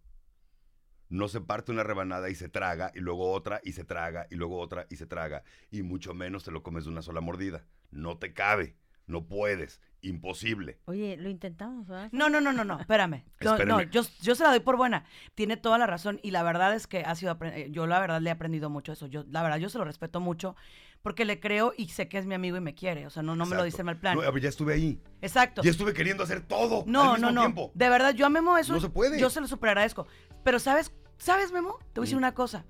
No se parte una rebanada y se traga, y luego otra, y se traga, y luego otra, y se traga, y mucho menos te lo comes de una sola mordida. No te cabe, no puedes, imposible. Oye, lo intentamos, ¿verdad? No, no, no, no, no, espérame. (laughs) No, no, yo, yo se la doy por buena. Tiene toda la razón y la verdad es que ha sido, eh, yo la verdad le he aprendido mucho eso. Yo, la verdad, yo se lo respeto mucho porque le creo y sé que es mi amigo y me quiere. O sea, no, no me lo dice mal plan. No, ya estuve ahí. Exacto. Ya estuve queriendo hacer todo No, al no, mismo no. tiempo. De verdad, yo a Memo eso. No se puede. Yo se lo super agradezco. Pero ¿sabes? ¿Sabes, Memo? Te voy a decir Mm. una cosa.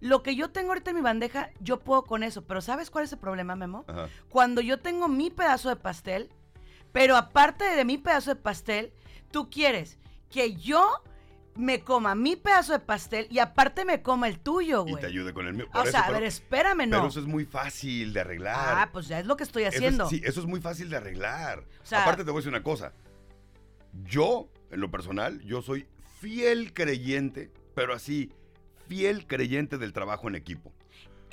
Lo que yo tengo ahorita en mi bandeja, yo puedo con eso. Pero ¿sabes cuál es el problema, Memo? Ajá. Cuando yo tengo mi pedazo de pastel, pero aparte de mi pedazo de pastel, tú quieres que yo me coma mi pedazo de pastel y aparte me coma el tuyo, Y güey. te ayude con el mío. Por o eso, sea, a pero- ver, espérame, no. Pero eso es muy fácil de arreglar. Ah, pues ya es lo que estoy Eso es- haciendo. sí, eso es muy fácil de arreglar. O sea- Aparte te voy a decir una cosa. Yo, en lo personal, yo soy fiel creyente, pero así, fiel creyente del trabajo en equipo.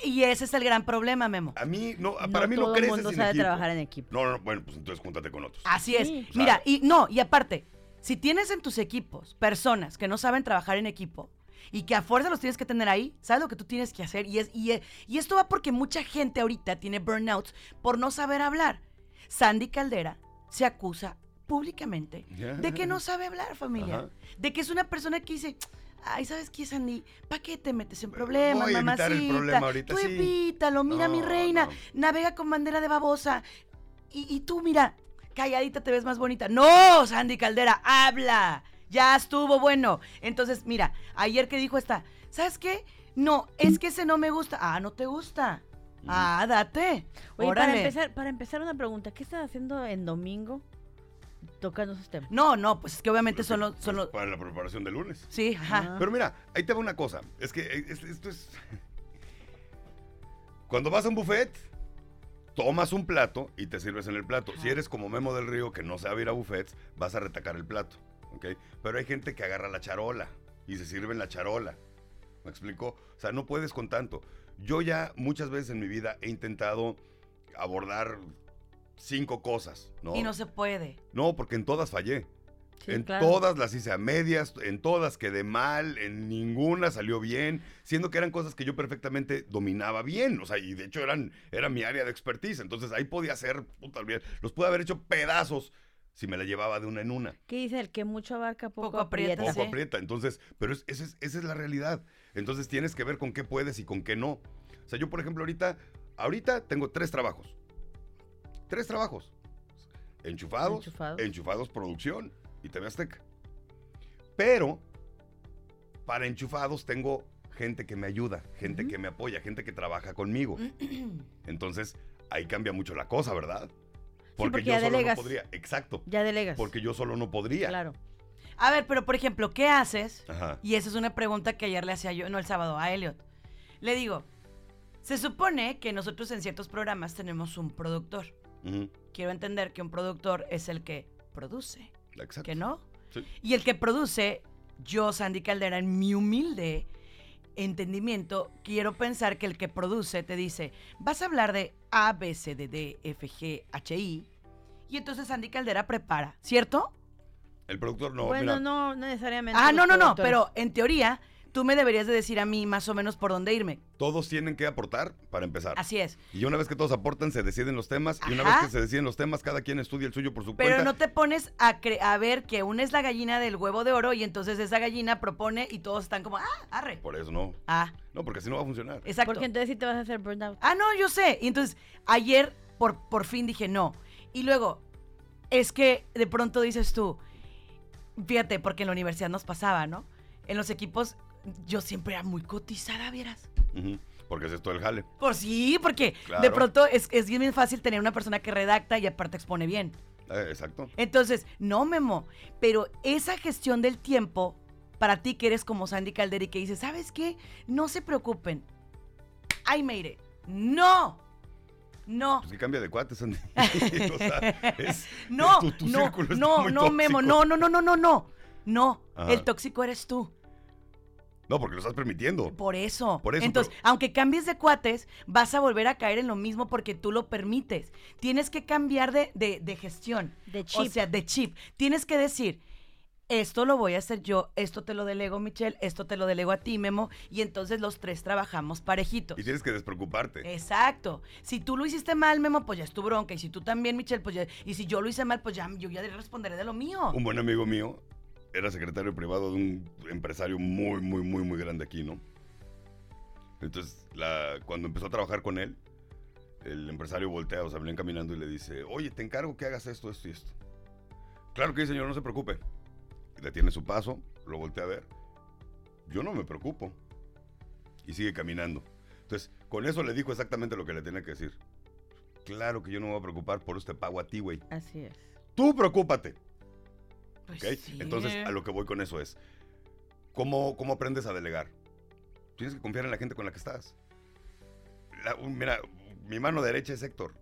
Y ese es el gran problema, Memo. A mí, no, No para mí no todo el mundo sabe equipo. trabajar en equipo. No, no, no, bueno, pues entonces júntate con otros. Así es. Sí. Mira, y no, y aparte, si tienes en tus equipos personas que no saben trabajar en equipo y que a fuerza los tienes que tener ahí, ¿sabes lo que tú tienes que hacer? Y, es, y, y esto va porque mucha gente ahorita tiene burnouts por no saber hablar. Sandy Caldera se acusa públicamente de que no sabe hablar, familia. De que es una persona que dice, ay, ¿sabes qué, Sandy? ¿Para qué te metes en problemas, Voy a evitar el mamacita? problema ahorita, tú sí. evítalo, mira, mi reina, no. navega con bandera de babosa. Y, y tú, mira, calladita te ves más bonita. No, Sandy Caldera, habla. Ya estuvo bueno. Entonces, mira, ayer que dijo esta, ¿sabes qué? No, es que ese no me gusta. Ah, no te gusta. Ah, date. Oye, para empezar, para empezar una pregunta, ¿qué estás haciendo en domingo tocando esos temas? No, no, pues es que obviamente son los... Son los- Para la preparación del lunes. Sí, ajá. Ah. Pero mira, ahí te va una cosa. Es que es- esto es. (laughs) Cuando vas a un buffet, tomas un plato y te sirves en el plato. Si eres como Memo del Río, que no sabe ir a buffets, vas a retacar el plato. ¿Ok? Pero hay gente que agarra la charola y se sirve en la charola. ¿Me explico? O sea, no puedes con tanto. Yo ya muchas veces en mi vida he intentado abordar cinco cosas, ¿no? Y no se puede. No, porque en todas fallé. Sí, en claro. todas las hice a medias, en todas quedé mal, en ninguna salió bien, siendo que eran cosas que yo perfectamente dominaba bien, o sea, y de hecho eran, era mi área de expertise, entonces ahí podía hacer, puta, los pude haber hecho pedazos si me la llevaba de una en una. ¿Qué dice el que mucho abarca, poco, Poco aprieta, aprieta? Poco Sí. aprieta, entonces, pero es- esa es, esa es la realidad. Entonces tienes que ver con qué puedes y con qué no. O sea, yo por ejemplo ahorita, ahorita tengo tres trabajos. Tres trabajos. Enchufados, Enchufados. enchufados producción y TV Azteca. Pero para enchufados tengo gente que me ayuda, gente que me apoya, gente que trabaja conmigo. (clears throat) Entonces ahí cambia mucho la cosa, ¿verdad? porque yo solo delegas. no podría. Exacto. Ya delegas. Porque yo solo no podría. Claro. A ver, pero por ejemplo, ¿qué haces? Ajá. Y esa es una pregunta que ayer le hacía yo, no el sábado, a Elliot. Le digo, se supone que nosotros en ciertos programas tenemos un productor. Quiero entender que un productor es el que produce, Exacto. ¿que no? Sí. Y el que produce, yo, Sandy Caldera, en mi humilde entendimiento, quiero pensar que el que produce te dice, vas a hablar de A, B, C, D, D, F, G, H, I. Y entonces Sandy Caldera prepara, ¿cierto? El productor no. bueno, mira, no necesariamente. ah, no, no, no, pero en teoría tú me deberías de decir a mí más o menos por dónde irme. Todos tienen que aportar para empezar. Así es. Y una vez que todos aportan, se deciden los temas. Y una vez que se deciden los temas, cada quien estudia el suyo por su Pero cuenta. no te pones a, cre- a ver que una es la gallina del huevo de oro y entonces esa gallina propone y todos están como, ah, arre. Por eso no. Ah, No, porque así no va a funcionar. exacto. Porque entonces sí te vas a hacer burnout. Ah, no, yo sé. Y entonces ayer por, por fin dije no. Y luego, es que de pronto dices tú, fíjate, porque en la universidad nos pasaba, ¿no? en los equipos yo siempre era muy cotizada, vieras. Porque es esto el jale. Por sí, porque de pronto es, es bien fácil tener una persona que redacta y aparte expone bien. Eh, exacto. Entonces, no, Memo, pero esa gestión del tiempo, para ti que eres como Sandy Caldera y que dices, ¿sabes qué? No se preocupen. I made it. No. No. Pues que cambia de cuates, Andy. (laughs) o sea, es, No, tu, tu no, no, no, Memo, no, no, no, no, no, no. No, Ajá. el tóxico eres tú. No, porque lo estás permitiendo. Por eso. Por eso, Entonces, pero- aunque cambies de cuates, vas a volver a caer en lo mismo porque tú lo permites. Tienes que cambiar de, de- de gestión. De O chip. sea, de chip. Tienes que decir, esto lo voy a hacer yo, esto te lo delego, Michelle, esto te lo delego a ti, Memo, y entonces los tres trabajamos parejitos. Y tienes que despreocuparte. Exacto. Si tú lo hiciste mal, Memo, pues ya es tu bronca. Y si tú también, Michelle, pues ya. Y si yo lo hice mal, pues ya yo ya responderé de lo mío. Un buen amigo mío era secretario privado de un empresario muy, muy, muy, muy grande aquí, ¿no? Entonces, la, cuando empezó a trabajar con él, el empresario voltea, o sea, venían caminando y le dice, oye, te encargo que hagas esto, esto y esto. Claro que sí, señor, no se preocupe. Y detiene su paso, lo voltea a ver. Yo no me preocupo. Y sigue caminando. Entonces, con eso le dijo exactamente lo que le tenía que decir. Claro que yo no me voy a preocupar, por este pago a ti, güey. Así es. Tú preocúpate. Pues ¿ok? sí. Entonces, a lo que voy con eso es, ¿cómo, ¿cómo aprendes a delegar? Tienes que confiar en la gente con la que estás. La- mira, mi mano derecha es Héctor.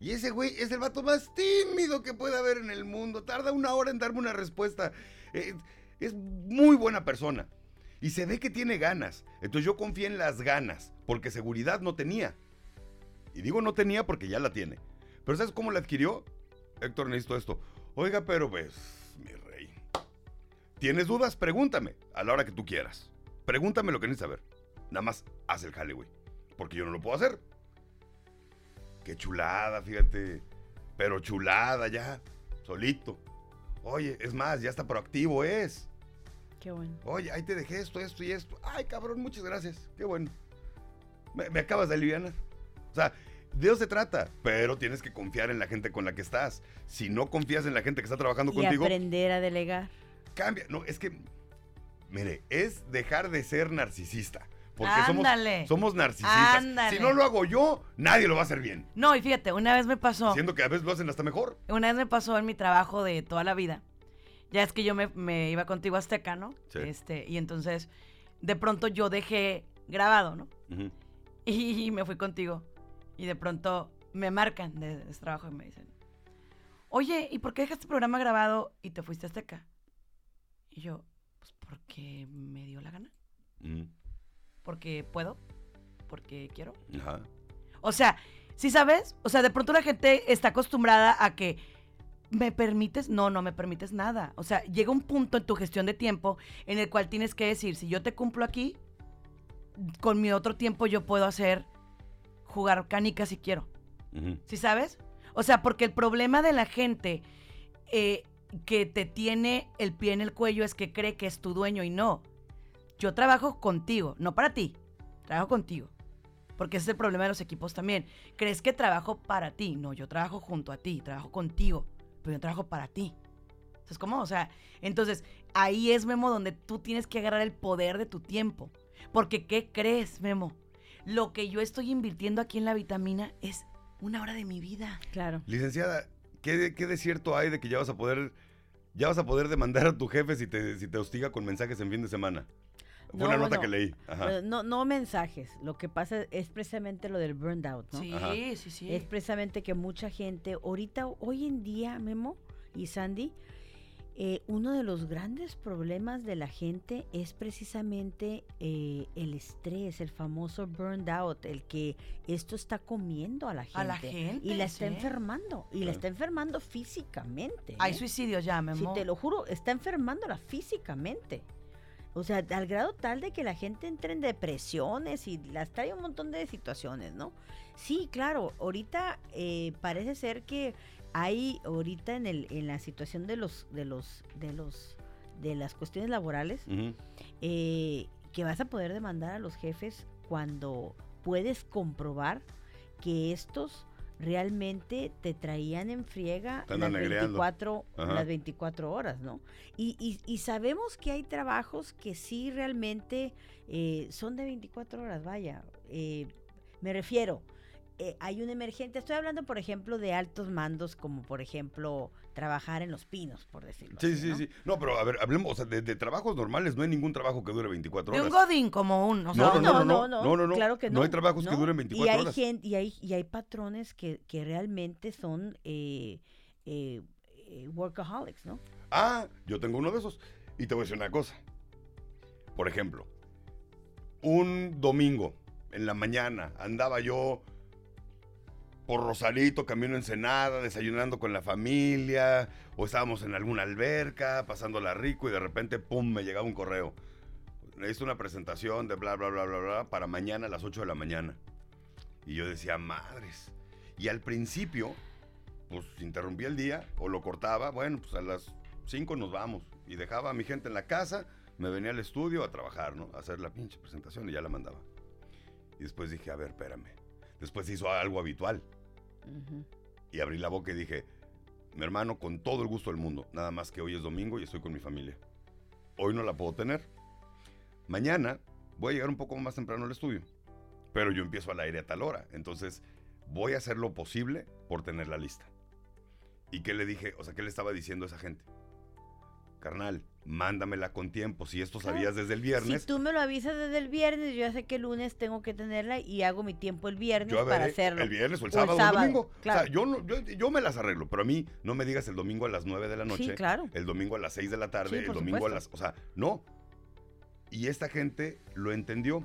Y ese güey es el vato más tímido que puede haber en el mundo. Tarda una hora en darme una respuesta. Eh, es muy buena persona. Y se ve que tiene ganas. Entonces yo confié en las ganas, porque seguridad no tenía. Y digo no tenía porque ya la tiene. Pero ¿sabes cómo la adquirió? Héctor, necesito esto. Oiga, pero pues. ¿Tienes dudas? Pregúntame a la hora que tú quieras. Pregúntame lo que necesitas saber. Nada más haz el jale, güey. Porque yo no lo puedo hacer. Qué chulada, fíjate. Pero chulada ya. Solito. Oye, es más, ya está proactivo, es. Qué bueno. Oye, ahí te dejé esto, esto y esto. Ay, cabrón, muchas gracias. Qué bueno. Me, me acabas de aliviar. O sea, de eso se trata. Pero tienes que confiar en la gente con la que estás. Si no confías en la gente que está trabajando Y contigo, aprender a delegar. Cambia. No, es que, mire, es dejar de ser narcisista. Porque Ándale. somos, somos narcisistas. Ándale. Si no lo hago yo, nadie lo va a hacer bien. No, y fíjate, una vez me pasó. Siendo que a veces lo hacen hasta mejor. Una vez me pasó en mi trabajo de toda la vida. Ya es que yo me, me iba contigo a Azteca, ¿no? Sí. Este, y entonces, de pronto yo dejé grabado, ¿no? (laughs) Y me fui contigo. Y de pronto me marcan de, de ese trabajo y me dicen, oye, ¿y por qué dejaste el programa grabado y te fuiste a Azteca? Y yo, pues porque me dio la gana. Ujú. Porque puedo. Porque quiero. Ajá. O sea, ¿sí sabes? O sea, de pronto la gente está acostumbrada a que me permites, no, no me permites nada. O sea, llega un punto en tu gestión de tiempo en el cual tienes que decir, si yo te cumplo aquí, con mi otro tiempo yo puedo hacer jugar canicas si quiero. Ujú. ¿Sí sabes? O sea, porque el problema de la gente eh, que te tiene el pie en el cuello es que cree que es tu dueño y no. Yo trabajo contigo, no para ti, trabajo contigo. Porque ese es el problema de los equipos también. Crees que trabajo para ti. No, yo trabajo junto a ti, trabajo contigo, pero yo trabajo para ti. ¿Sabes cómo? O sea, entonces ahí es, Memo, donde tú tienes que agarrar el poder de tu tiempo. Porque, ¿qué crees, Memo? Lo que yo estoy invirtiendo aquí en la vitamina es una hora de mi vida. Claro. Licenciada, ¿qué, de- qué de cierto hay de que ya vas a poder ya vas a poder demandar a tu jefe si te, si te hostiga con mensajes en fin de semana? Fue No, una nota bueno, que leí. Ajá. Eh, No, no mensajes. Lo que pasa es precisamente lo del burned out, ¿no? Sí, Ajá. sí, sí. Es precisamente que mucha gente, ahorita, hoy en día, Memo y Sandy, eh, uno de los grandes problemas de la gente es precisamente eh, el estrés, el famoso burned out, el que esto está comiendo a la gente. A la gente, Y la está sí. enfermando. Y la está enfermando físicamente. Hay ¿eh? suicidios ya, Si Memo. te lo juro, está enfermándola físicamente. O sea, al grado tal de que la gente entre en depresiones y las trae un montón de situaciones, ¿no? Sí, claro, ahorita eh, parece ser que hay ahorita en el en la situación de los de los de los de las cuestiones laborales eh, que vas a poder demandar a los jefes cuando puedes comprobar que estos realmente te traían en friega las andan negreando. 24, Ajá. las 24 horas, ¿no? Y, y- y sabemos que hay trabajos que sí realmente eh, son de 24 horas, vaya. eh, me refiero, eh, hay un emergente, estoy hablando por ejemplo de altos mandos como por ejemplo trabajar en los pinos, por decirlo Sí, así, sí, ¿no? sí. No, pero a ver, hablemos, o sea, de, de trabajos normales no hay ningún trabajo que dure 24 De horas. un godín como un. O sea, No, un- no, no, no, no, no, no. claro que No no. hay trabajos que duren 24 y hay horas. gen- y, hay, y hay patrones que, que realmente son eh, eh, workaholics, ¿no? Ah, yo tengo uno de esos. Y te voy a decir una cosa. Por ejemplo, un domingo en la mañana andaba yo por Rosarito, camino Ensenada, desayunando con la familia, o estábamos en alguna alberca, pasándola rico y de repente, pum, me llegaba un correo. Necesito una presentación de bla, bla, bla, bla, bla, para mañana a las 8 de la mañana. Y yo decía, madres. Y al principio, pues interrumpía el día o lo cortaba, bueno, pues a las 5 nos vamos. Y dejaba a mi gente en la casa, me venía al estudio a trabajar, ¿no? A hacer la pinche presentación y ya la mandaba. Y después dije, a ver, espérame. Después hizo algo habitual. Y abrí la boca y dije, mi hermano, con todo el gusto del mundo, nada más que hoy es domingo y estoy con mi familia. Hoy no la puedo tener. Mañana voy a llegar un poco más temprano al estudio, pero yo empiezo al aire a tal hora. Entonces voy a hacer lo posible por tener la lista. ¿Y qué le dije? O sea, ¿qué le estaba diciendo a esa gente? Carnal, mándamela con tiempo. Si esto sabías desde el viernes, Si tú me lo avisas desde el viernes, yo ya sé que el lunes tengo que tenerla y hago mi tiempo el viernes yo para hacerlo. el viernes o el O sábado o el sábado, domingo. claro. O sea, yo, no- yo, yo me las arreglo, pero a mí no me digas el domingo a las 9 de la noche. Sí, claro. el domingo a las 6 de la tarde, Sí, el domingo a las... O sea, no. Y esta gente lo entendió.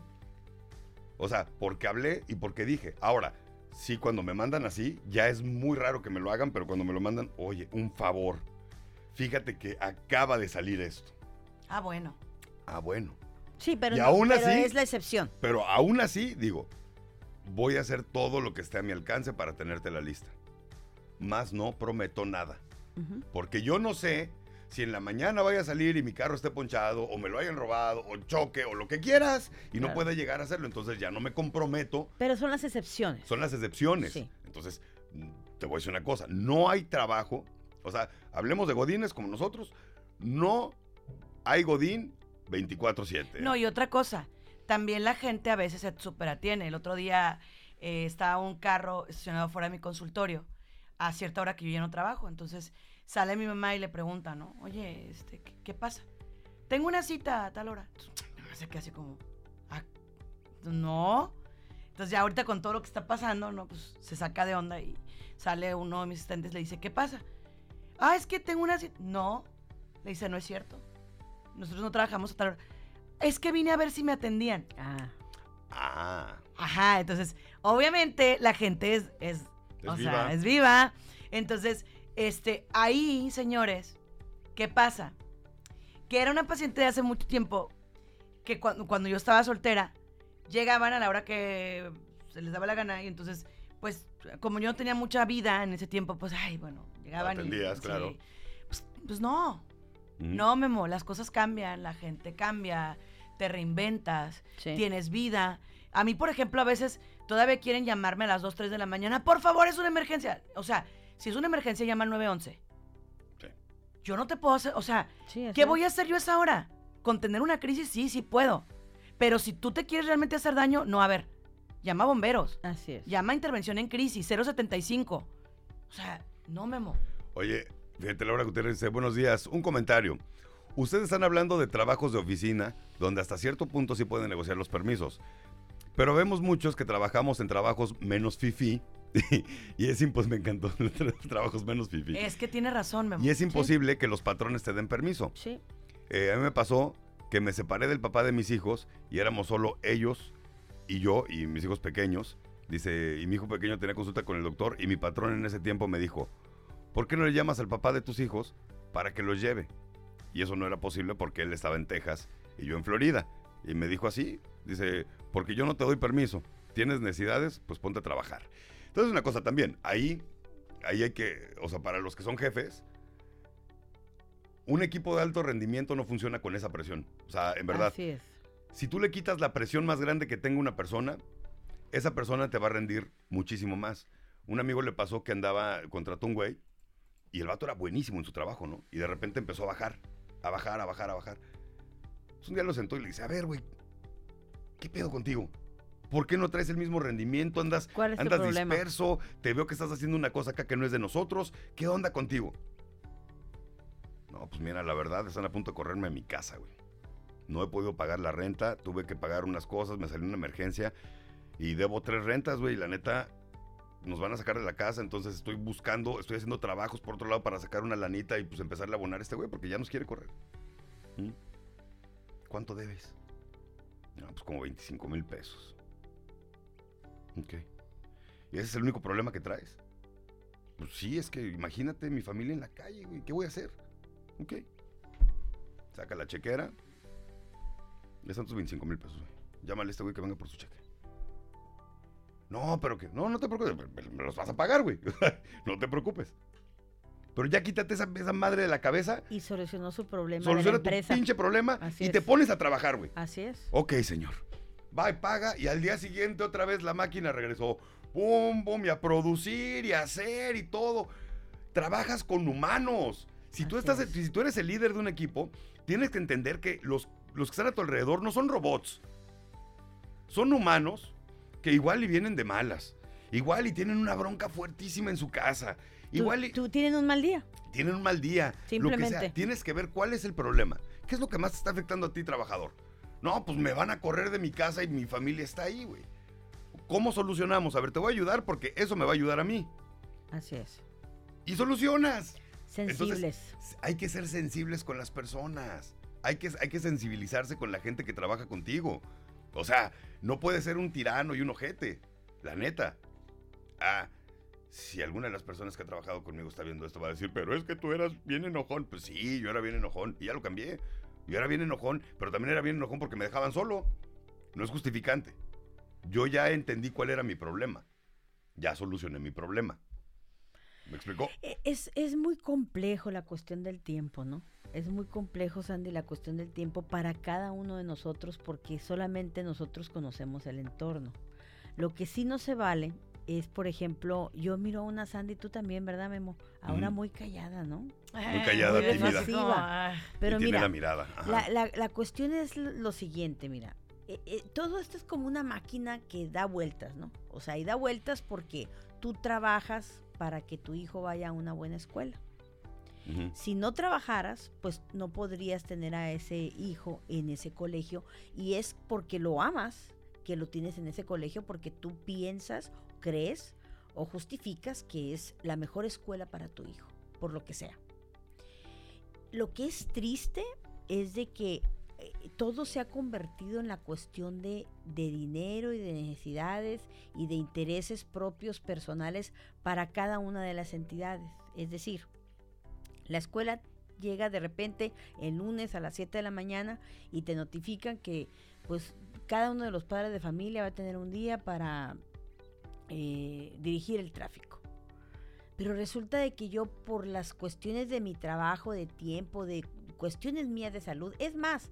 O sea, porque hablé y porque dije. Ahora, sí, cuando me mandan así, ya es muy raro que me lo hagan, pero cuando me lo mandan, oye, un favor. Fíjate que acaba de salir esto. Ah, bueno. Ah, bueno. Sí, pero, Y no- aún pero así- es la excepción. Pero aún así, digo, voy a hacer todo lo que esté a mi alcance para tenerte la lista. Más no prometo nada. Porque yo no sé si en la mañana vaya a salir y mi carro esté ponchado, o me lo hayan robado, o choque, o lo que quieras, y no pueda llegar a hacerlo. Entonces ya no me comprometo. Pero son las excepciones. Son las excepciones. Sí. Entonces, mm, te voy a decir una cosa. No hay trabajo. O sea, hablemos de godines como nosotros. No hay godín 24-7. No, y otra cosa, también la gente a veces se superatiene. El otro día eh, estaba un carro estacionado fuera de mi consultorio a cierta hora que yo ya no trabajo. Entonces sale mi mamá y le pregunta, ¿no? Oye, este, ¿qué, pasa? Tengo una cita a tal hora. Entonces, (tsk) se queda así como, "Ah, no. Entonces ya ahorita con todo lo que está pasando, ¿no? Pues se saca de onda y sale uno de mis asistentes y le dice, ¿qué pasa? Ah, es que tengo una. No. Le dice, no es cierto. Nosotros no trabajamos a tal hora. Es que vine a ver si me atendían. Ah, Ah, Ajá, entonces, obviamente la gente es, es, Es o viva. sea, es viva. Entonces, este, ahí, señores, ¿qué pasa? Que era una paciente de hace mucho tiempo que cuando, cuando yo estaba soltera, llegaban a la hora que se les daba la gana y entonces, pues, como yo no tenía mucha vida en ese tiempo, pues, ay, bueno, llegaban Atendías, y... claro. sí, pues, pues no, mm. no, Memo, las cosas cambian, la gente cambia, te reinventas, sí. tienes vida. A mí, por ejemplo, a veces todavía quieren llamarme a las 2, 3 de la mañana. Por favor, es una emergencia. O sea, si es una emergencia, llama al 911. Sí. Yo no te puedo hacer, o sea, Sí, ¿qué voy a hacer yo a esa hora? ¿Contener una crisis? Sí, sí puedo. Pero si tú te quieres realmente hacer daño, no, a ver, llama a bomberos. Así es. Llama a intervención en crisis, 075. O sea, no, Memo. Oye, fíjate, Laura Gutiérrez dice, buenos días, un comentario. Ustedes están hablando de trabajos de oficina donde hasta cierto punto sí pueden negociar los permisos. Pero vemos muchos que trabajamos en trabajos menos fifi. (laughs) y es imposible, me encantó, (laughs) trabajos menos fifi. Es que tiene razón, Memo. Y es imposible que los patrones te den permiso. Sí. Eh, a mí me pasó que me separé del papá de mis hijos y éramos solo ellos y yo y mis hijos pequeños. Dice, y mi hijo pequeño tenía consulta con el doctor y mi patrón en ese tiempo me dijo, ¿por qué no le llamas al papá de tus hijos para que los lleve? Y eso no era posible porque él estaba en Texas y yo en Florida. Y me dijo así, dice, porque yo no te doy permiso. ¿Tienes necesidades? Pues ponte a trabajar. Entonces una cosa también, ahí, ahí hay que, o sea, para los que son jefes, un equipo de alto rendimiento no funciona con esa presión. O sea, en verdad, Así es. Si tú le quitas la presión más grande que tenga una persona, esa persona te va a rendir muchísimo más. Un amigo le pasó que andaba, contrató un güey y el vato era buenísimo en su trabajo, ¿no? Y de repente empezó a bajar, a bajar, a bajar, a bajar. Entonces un día lo sentó y le dice, a ver, güey, ¿qué pedo contigo? ¿Por qué no traes el mismo rendimiento? Andas, ¿Cuál es andas disperso, te veo que estás haciendo una cosa acá que no es de nosotros. ¿Qué onda contigo? No, pues mira, la verdad, están a punto de correrme a mi casa, güey. No he podido pagar la renta, tuve que pagar unas cosas, me salió una emergencia y debo tres rentas, güey. La neta, nos van a sacar de la casa, entonces estoy buscando, estoy haciendo trabajos por otro lado para sacar una lanita y pues empezarle a abonar a este güey porque ya nos quiere correr. ¿Mm? ¿Cuánto debes? No, pues como 25 mil pesos. Ok. ¿Y ese es el único problema que traes? Pues sí, es que imagínate mi familia en la calle, güey. ¿Qué voy a hacer? Ok. Saca la chequera. Ya están tus 25 mil pesos, güey. Llámale a este güey que venga por su cheque. No, pero que. No, no te preocupes. me- los vas a pagar, güey. (laughs) no te preocupes. Pero ya quítate esa, esa madre de la cabeza. Y solucionó su problema de Soluciona tu pinche problema Así y te es. pones a trabajar, güey. Así es. Ok, señor. Va y paga y al día siguiente otra vez la máquina regresó. Pum, pum, y a producir y a hacer y todo. Trabajas con humanos. Si tú, estás, es. si tú eres el líder de un equipo, tienes que entender que los, los que están a tu alrededor no son robots. Son humanos que igual y vienen de malas. Igual y tienen una bronca fuertísima en su casa. Tú- Igual y tú tienen un mal día. tienen un mal día. Lo que Simplemente. sea, tienes que ver cuál es el problema. ¿Qué es lo que más te está afectando a ti, trabajador? No, pues me van a correr de mi casa y mi familia está ahí, güey. ¿Cómo solucionamos? A ver, te voy a ayudar porque eso me va a ayudar a mí. Así es. Y solucionas. Sensibles. Hay que ser sensibles con las personas. Hay que, hay que sensibilizarse con la gente que trabaja contigo. O sea, no puede ser un tirano y un ojete. La neta. Ah, si alguna de las personas que ha trabajado conmigo está viendo esto, va a decir, pero es que tú eras bien enojón. Pues sí, yo era bien enojón. Y ya lo cambié. Yo era bien enojón, pero también era bien enojón porque me dejaban solo. No es justificante. Yo ya entendí cuál era mi problema. Ya solucioné mi problema. ¿Me explicó? E- Es, es muy complejo la cuestión del tiempo, ¿no? Es muy complejo, Sandy, la cuestión del tiempo para cada uno de nosotros porque solamente nosotros conocemos el entorno. Lo que sí no se vale es, por ejemplo, yo miro a una Sandy, tú también, ¿verdad, Memo? Ahora muy callada, ¿no? Muy callada, tímida. tímida. Pero y tiene mira, la mirada. La, la- la cuestión es lo siguiente, mira. eh, eh, todo esto es como una máquina que da vueltas, ¿no? O sea, y da vueltas porque tú trabajas para que tu hijo vaya a una buena escuela. Si no trabajaras, pues no podrías tener a ese hijo en ese colegio y es porque lo amas que lo tienes en ese colegio porque tú piensas, crees o justificas que es la mejor escuela para tu hijo, por lo que sea. Lo que es triste es de que eh, todo se ha convertido en la cuestión de, de dinero y de necesidades y de intereses propios personales para cada una de las entidades. Es decir, la escuela llega de repente el lunes a las 7 de la mañana y te notifican que pues cada uno de los padres de familia va a tener un día para eh, dirigir el tráfico. Pero resulta de que yo por las cuestiones de mi trabajo, de tiempo, de cuestiones mías de salud, es más,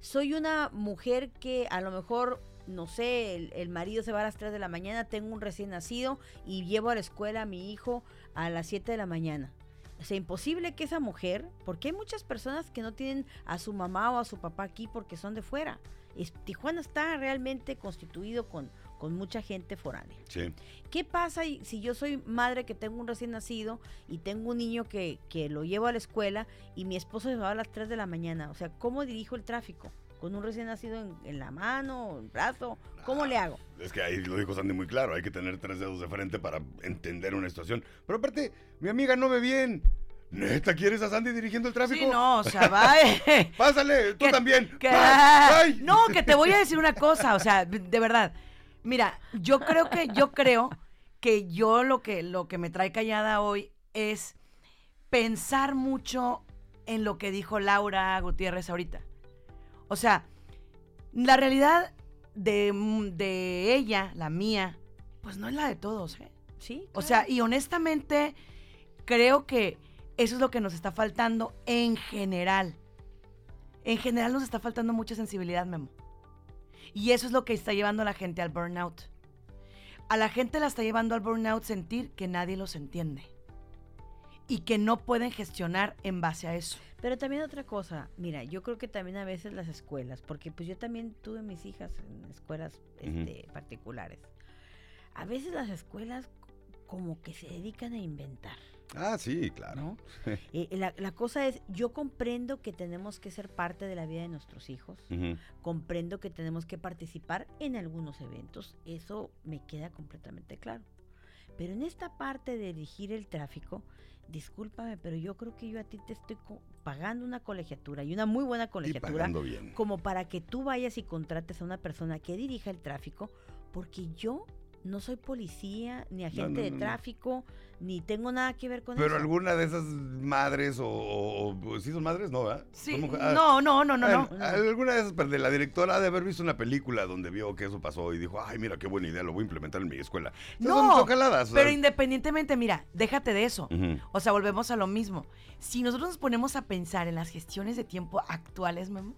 soy una mujer que a lo mejor, no sé, el, el marido se va a las 3 de la mañana, tengo un recién nacido y llevo a la escuela a mi hijo a las 7 de la mañana. O sea, imposible que esa mujer, porque hay muchas personas que no tienen a su mamá o a su papá aquí porque son de fuera. Es- Tijuana está realmente constituido con, con mucha gente foránea. Sí. ¿Qué pasa si yo soy madre que tengo un recién nacido y tengo un niño que, que lo llevo a la escuela y mi esposo se va a las 3 de la mañana? O sea, ¿cómo dirijo el tráfico? ¿Con un recién nacido en, en la mano, en brazo? ¿Cómo le hago? Es que ahí lo dijo Sandy muy claro, hay que tener tres dedos de frente para entender una situación. Pero aparte, mi amiga no ve bien. ¿Neta quieres a Sandy dirigiendo el tráfico? Sí, no, o sea, va. (laughs) eh, Pásale, tú que- también. no, que te voy a decir una cosa, o sea, de verdad. Mira, yo creo que, yo creo que yo lo que, lo que me trae callada hoy es pensar mucho en lo que dijo Laura Gutiérrez ahorita. O sea, la realidad de, de ella, la mía, pues no es la de todos, ¿eh? Sí. O sea, y honestamente creo que eso es lo que nos está faltando en general. En general nos está faltando mucha sensibilidad, Memo. Y eso es lo que está llevando a la gente al burnout. A la gente la está llevando al burnout sentir que nadie los entiende y que no pueden gestionar en base a eso. Pero también otra cosa, mira, yo creo que también a veces las escuelas, porque pues yo también tuve mis hijas en escuelas este, particulares. A veces las escuelas como que se dedican a inventar. Ah, sí, claro. ¿no? (laughs) Eh, la, la cosa es, yo comprendo que tenemos que ser parte de la vida de nuestros hijos, comprendo que tenemos que participar en algunos eventos, eso me queda completamente claro. Pero en esta parte de dirigir el tráfico, discúlpame, pero yo creo que yo a ti te estoy pagando una colegiatura y una muy buena Y colegiatura pagando bien. como para que tú vayas y contrates a una persona que dirija el tráfico, porque yo no soy policía, ni agente no, de no, tráfico, ni tengo nada que ver con Pero eso. alguna de esas madres o, o- o- ¿sí son madres? No, ¿verdad? Sí, ¿Cómo que- ah, no, no, no, no, no. Alguna de esas, pero de la directora ha de haber visto una película donde vio que eso pasó y dijo, ay, mira qué buena idea, lo voy a implementar en mi escuela. Esas son No, chocoladas, o pero independientemente, mira, déjate de eso. O sea, volvemos a lo mismo. Si nosotros nos ponemos a pensar en las gestiones de tiempo actuales, Memo,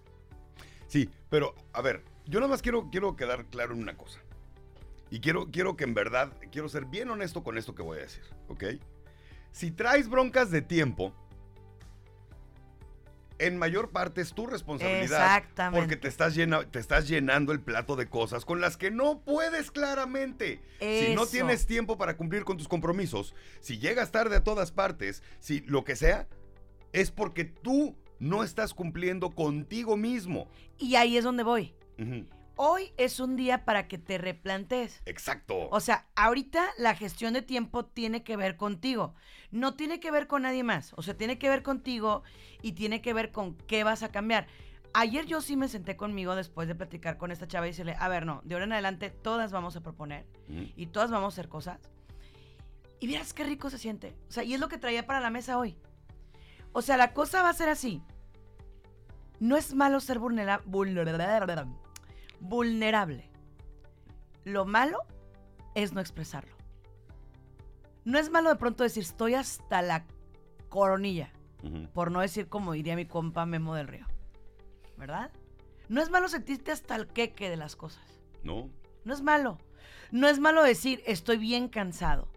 Sí, pero a ver, yo nada más quiero, quiero quedar claro en una cosa. Y quiero, quiero que en verdad, quiero ser bien honesto con esto que voy a decir, ¿ok? Si traes broncas de tiempo, en mayor parte es tu responsabilidad. Exactamente. Porque te estás, llena- te estás llenando el plato de cosas con las que no puedes claramente. Si no tienes tiempo para cumplir con tus compromisos, si llegas tarde a todas partes, si lo que sea, es porque tú no estás cumpliendo contigo mismo. y ahí es donde voy. Hoy es un día para que te replantes. Exacto. O sea, ahorita la gestión de tiempo tiene que ver contigo. No tiene que ver con nadie más. O sea, tiene que ver contigo y tiene que ver con qué vas a cambiar. Ayer yo sí me senté conmigo después de platicar con esta chava y decirle, a ver, no, de ahora en adelante todas vamos a proponer y todas vamos a hacer cosas. Y vieras qué rico se siente. O sea, y es lo que traía para la mesa hoy. O sea, la cosa va a ser así. No es malo ser vulnera- vulnerable. Vulnerable. Lo malo es no expresarlo. No es malo de pronto decir, estoy hasta la coronilla, por no decir como diría mi compa Memo del Río. ¿Verdad? No es malo sentirte hasta el queque de las cosas. ¿No? No es malo. No es malo decir estoy bien cansado.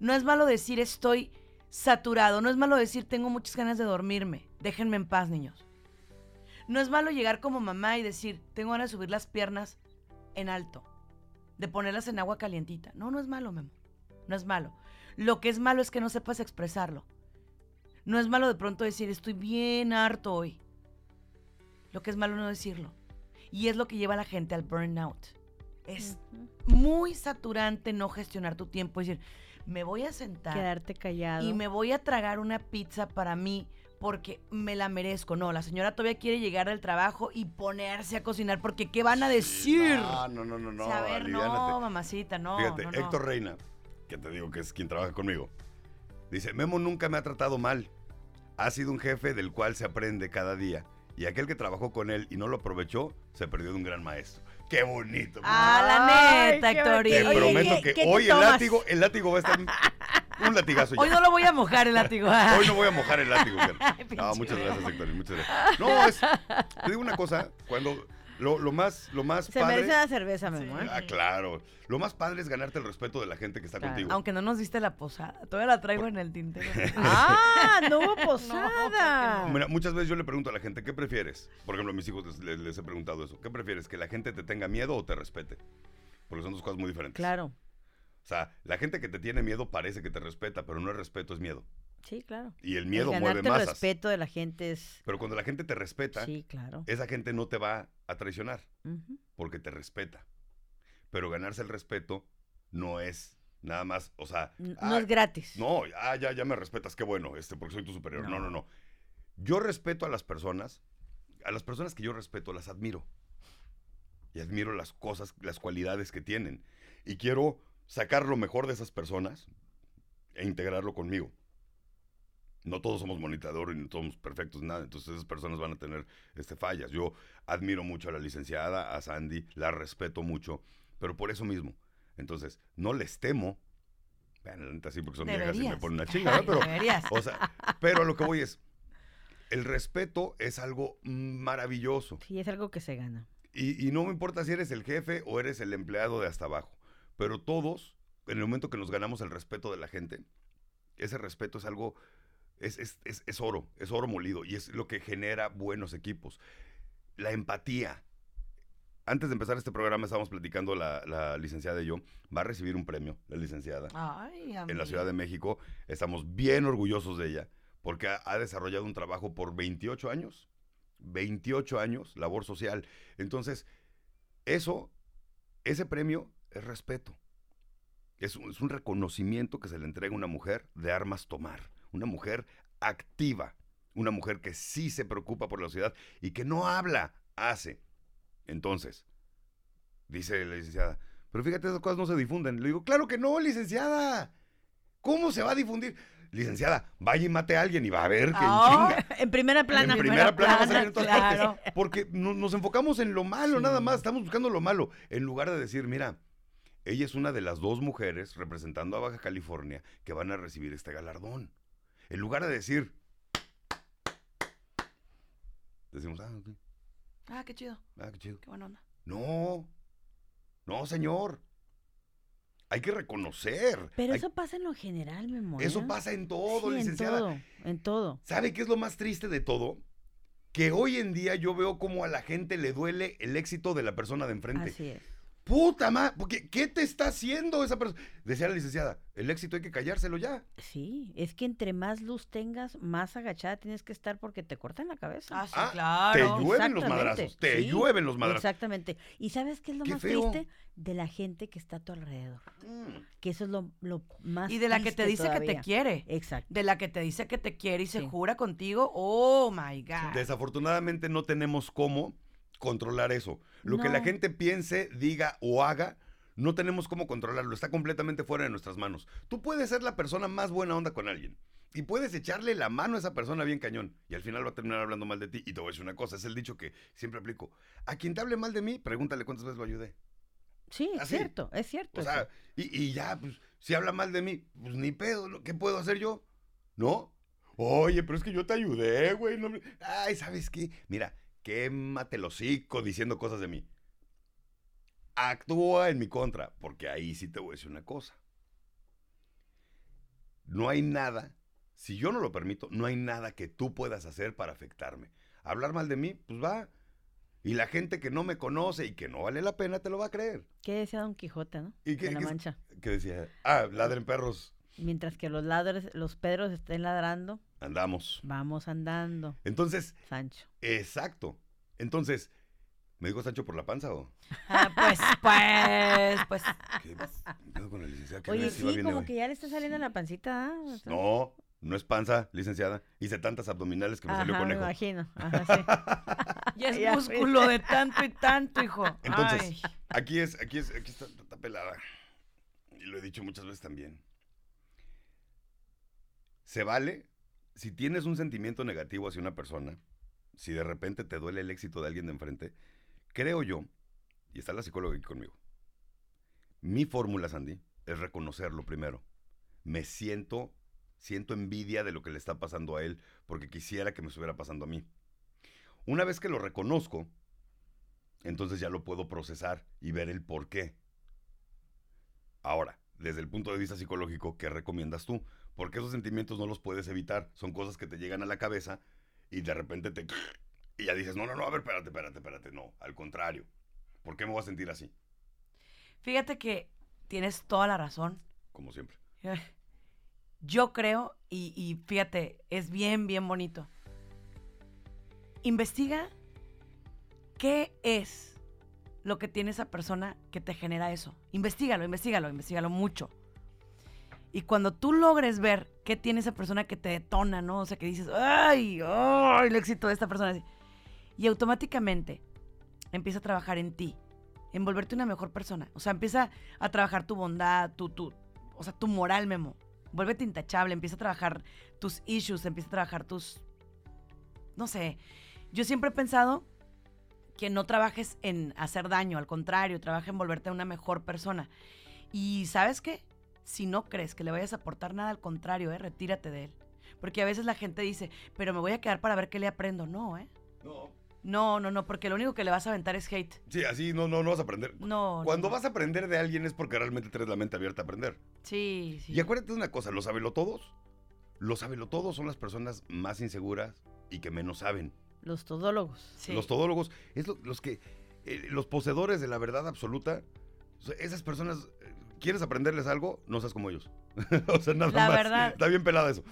No es malo decir estoy saturado. No es malo decir tengo muchas ganas de dormirme. Déjenme en paz, niños. No es malo llegar como mamá y decir tengo ganas de subir las piernas en alto. De ponerlas en agua calientita. No, no es malo, Memo. No es malo. Lo que es malo es que no sepas expresarlo. No es malo de pronto decir estoy bien harto hoy. Lo que es malo no decirlo. Y es lo que lleva a la gente al burnout. Es muy saturante no gestionar tu tiempo. Es decir, me voy a sentar Quedarte callado. y me voy a tragar una pizza para mí porque me la merezco. No, la señora todavía quiere llegar del trabajo y ponerse a cocinar porque ¿qué van a decir? No, no, no, no, no. O sea, a ver, no, mamacita, no. Fíjate, no, no. Héctor Reina, que te digo que es quien trabaja conmigo, dice, Memo nunca me ha tratado mal. Ha sido un jefe del cual se aprende cada día. Y aquel que trabajó con él y no lo aprovechó, se perdió de un gran maestro. ¡Qué bonito! Ah, la neta, Héctor. Te Oye, prometo ¿qué- que qué te hoy el látigo, el látigo va a estar un latigazo ya. Hoy no lo voy a mojar el látigo. (laughs) Hoy no voy a mojar el látigo. (laughs) No, muchas gracias, Héctor. Muchas gracias. No, es, te digo una cosa, cuando lo, lo más, lo más Se padre. merece una cerveza, Sí. ¿eh? Ah, claro. Lo más padre es ganarte el respeto de la gente que está Claro. contigo. Aunque no nos diste la posada. Todavía la traigo en el tintero. (laughs) ¡Ah! ¡No hubo No, posada! no. Mira, muchas veces yo le pregunto a la gente, ¿qué prefieres? Por ejemplo, a mis hijos les, les- les he preguntado eso. ¿Qué prefieres? ¿Que la gente te tenga miedo o te respete? Porque son dos cosas muy diferentes. Claro. O sea, la gente que te tiene miedo parece que te respeta, pero no es respeto, es miedo. Sí, claro. Y el miedo el mueve ganarte el respeto de la gente es... Pero cuando la gente te respeta, Sí, claro. esa gente no te va a traicionar porque te respeta. Pero ganarse el respeto no es nada más, o sea, N- ah, No es gratis. No, ah, ya, ya me respetas, qué bueno, este, porque soy tu superior. No. No. no, no, Yo respeto a las personas, a las personas que yo respeto, las admiro. Y admiro las cosas, las cualidades que tienen. Y quiero sacar lo mejor de esas personas e integrarlo conmigo. No todos somos monitadores ni todos somos perfectos, nada. Entonces esas personas van a tener este, fallas. Yo admiro mucho a la licenciada, a Sandy, la respeto mucho, pero por eso mismo. Entonces, no les temo. Bueno, la neta sí, porque son viejas y me ponen una (laughs) chinga. Pero, Deberías. o sea, pero lo que voy es, el respeto es algo maravilloso. Sí, es algo que se gana. Y, y no me importa si eres el jefe o eres el empleado de hasta abajo. Pero todos, en el momento que nos ganamos el respeto de la gente, ese respeto es algo, es, es- es- es oro, es oro molido y es lo que genera buenos equipos. La empatía. Antes de empezar este programa estábamos platicando la, la licenciada y yo, va a recibir un premio, la licenciada, Ay, en la Ciudad de México. Estamos bien orgullosos de ella porque ha, ha desarrollado un trabajo por 28 años. 28 años, labor social. Entonces, eso, ese premio es respeto. Es un, es un reconocimiento que se le entrega a una mujer de armas tomar. Una mujer activa. Una mujer que sí se preocupa por la sociedad y que no habla, hace. Entonces, dice la licenciada, pero fíjate, esas cosas no se difunden. Le digo, claro que no, licenciada. ¿Cómo se va a difundir? Licenciada, vaya y mate a alguien y va a ver que en Ah, chinga. (laughs) En primera plana. En primera plana va a salir en todas claro. partes. Porque no- nos enfocamos en lo malo, Sí. nada más. Estamos buscando lo malo. En lugar de decir, mira, ella es una de las dos mujeres representando a Baja California que van a recibir este galardón. En lugar de decir, decimos, ah, ok, Ah, qué chido. ah, qué chido. Qué buena onda. No, no, señor. Hay que reconocer. Pero Hay- eso pasa en lo general, mi amor. eso ¿eh? pasa en todo, Sí, licenciada. En todo, en todo. ¿Sabe qué es lo más triste de todo? Que hoy en día yo veo como a la gente le duele el éxito de la persona de enfrente. Así es. Puta madre, porque ¿qué te está haciendo esa persona? Decía la licenciada, el éxito hay que callárselo ya. Sí, es que entre más luz tengas, más agachada tienes que estar porque te cortan la cabeza. Ah, sí, Ah, claro. te llueven los madrazos, te sí, llueven los madrazos. Exactamente. ¿Y sabes qué es lo Qué más feo. triste? De la gente que está a tu alrededor. Mm. Que eso es lo, lo más Y de la que te dice que te quiere. Exacto. De la que te dice que te quiere y se jura contigo. Oh my God. Desafortunadamente no tenemos cómo controlar eso. Lo que la gente piense, diga o haga, no tenemos cómo controlarlo. Está completamente fuera de nuestras manos. Tú puedes ser la persona más buena onda con alguien. Y puedes echarle la mano a esa persona bien cañón. Y al final va a terminar hablando mal de ti. Y te voy a decir una cosa, es el dicho que siempre aplico. A quien te hable mal de mí, pregúntale cuántas veces lo ayudé. Sí, es Así. cierto, es cierto. O sea, y, y ya, pues, si habla mal de mí, pues ni pedo. ¿qué puedo hacer yo? ¿No? Oye, pero es que yo te ayudé, güey. no me- Ay, ¿sabes qué? Mira, quémate el hocico diciendo cosas de mí. Actúa en mi contra, porque ahí sí te voy a decir una cosa. No hay nada, si yo no lo permito, no hay nada que tú puedas hacer para afectarme. Hablar mal de mí, pues va. Y la gente que no me conoce y que no vale la pena te lo va a creer. ¿Qué decía Don Quijote, no? ¿Y qué- de la qué- mancha. Que decía, ah, ladren perros, Mientras que los ladres, los pedros estén ladrando, andamos. vamos andando, Entonces, Sancho. exacto. Entonces, ¿me dijo Sancho por la panza o Ah, pues, pues, pues. qué pedo con la licenciada? ¿Qué Oye, sí, como hoy? que ya le está saliendo la pancita. ¿ah? O sea, No, no es panza, licenciada. Hice tantas abdominales que me salió Ajá, me conejo. imagino. (laughs) Ajá, Y es (laughs) Ya músculo de tanto y tanto, hijo. Entonces, Ay. aquí es, aquí es, aquí está, está pelada. Y lo he dicho muchas veces también. Se vale si tienes un sentimiento negativo hacia una persona, si de repente te duele el éxito de alguien de enfrente, creo yo, y está la psicóloga aquí conmigo, mi fórmula, Sandy, es reconocerlo primero. Me siento, siento envidia de lo que le está pasando a él, porque quisiera que me estuviera pasando a mí. Una vez que lo reconozco, entonces ya lo puedo procesar y ver el por qué. Ahora, desde el punto de vista psicológico, ¿qué recomiendas tú? Porque esos sentimientos no los puedes evitar. Son cosas que te llegan a la cabeza y de repente te... Y ya dices, no, no, no, a ver, espérate, espérate, espérate. No, al contrario. ¿Por qué me voy a sentir así? Fíjate que tienes toda la razón. Como siempre. (laughs) Yo creo, y, y fíjate, es bien, bien bonito. Investiga qué es lo que tiene esa persona que te genera eso. Investígalo, investigalo, investigalo mucho. Y cuando tú logres ver qué tiene esa persona que te detona, ¿no? O sea, que dices, ¡ay! ¡ay! El éxito de esta persona. así", Y automáticamente empieza a trabajar en ti, en volverte una mejor persona. O sea, empieza a trabajar tu bondad, tu, tu, o sea, tu moral, Memo. Vuélvete intachable, empieza a trabajar tus issues, empieza a trabajar tus... No sé, yo siempre he pensado que no trabajes en hacer daño, al contrario, trabaja en volverte una mejor persona. Y ¿sabes qué? Si no crees que le vayas a aportar nada, al contrario, ¿eh? retírate de él. Porque a veces la gente dice, pero me voy a quedar para ver qué le aprendo. No, ¿eh? No. No, no, no, porque lo único que le vas a aventar es hate. Sí, así no, no, no vas a aprender. No. no, Cuando no. vas a aprender de alguien es porque realmente tienes la mente abierta a aprender. Sí, sí. Y acuérdate de una cosa, los sabelotodos, los sabelotodos son las personas más inseguras y que menos saben. Los todólogos. Sí. Los todólogos, es lo- los que, eh, los poseedores de la verdad absoluta, esas personas, eh, ¿quieres aprenderles algo? No seas como ellos. (laughs) o sea, nada La más. verdad. Está bien pelada eso.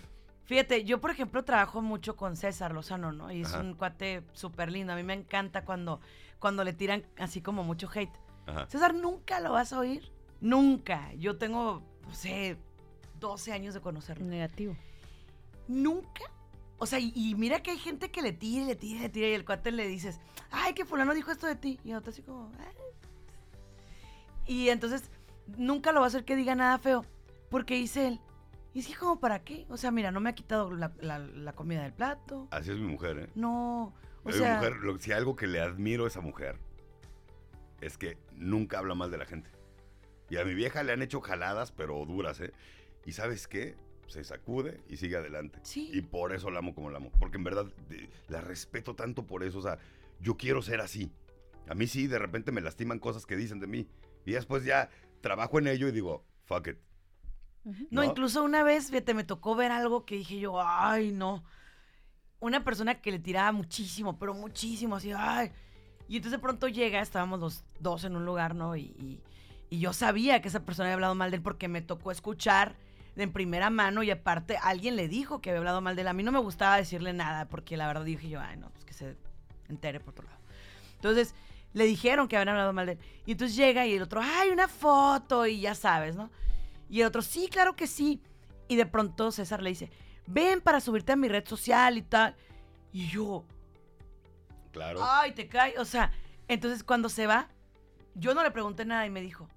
Fíjate, yo por ejemplo trabajo mucho con César Lozano, ¿no? Y es Ajá. un cuate súper lindo. A mí me encanta cuando, cuando le tiran así como mucho hate. Ajá. César, nunca lo vas a oír. Nunca. Yo tengo, no sé, 12 años de conocerlo. Negativo. Nunca. O sea, y, y mira que hay gente que le tira, y le tira, y le tira, y el cuate le dices, ay, que fulano dijo esto de ti. Y otro así como, "Ay". Y entonces, nunca lo va a hacer que diga nada feo. Porque dice él, y es que como para qué? O sea, mira, no me ha quitado la, la- la comida del plato. Así es mi mujer, ¿eh? No. O sea, mujer, lo- si algo que le admiro a esa mujer es que nunca habla mal de la gente. Y a mi vieja le han hecho jaladas, pero duras, ¿eh? Y ¿sabes qué? Se sacude y sigue adelante. Sí. Y por eso la amo como la amo. Porque en verdad de- la respeto tanto por eso. O sea, yo quiero ser así. A mí sí, de repente me lastiman cosas que dicen de mí. Y después ya trabajo en ello y digo, fuck it. No, ¿no? incluso una vez, fíjate, me tocó ver algo que dije yo, ay, no. Una persona que le tiraba muchísimo, pero muchísimo, así, ay. Y entonces de pronto llega, estábamos los dos en un lugar, ¿no? Y, y- y yo sabía que esa persona había hablado mal de él porque me tocó escuchar de en primera mano y aparte alguien le dijo que había hablado mal de él. A mí no me gustaba decirle nada porque la verdad dije yo, ay, no, pues que se entere por otro lado. Entonces le dijeron que habían hablado mal de él. Y entonces llega y el otro, ay, una foto y ya sabes, ¿no? Y el otro, sí, claro que sí. Y de pronto César le dice, ven para subirte a mi red social y tal. Y yo, Claro. ay, te cae. O sea, entonces cuando se va, yo no le pregunté nada y me dijo,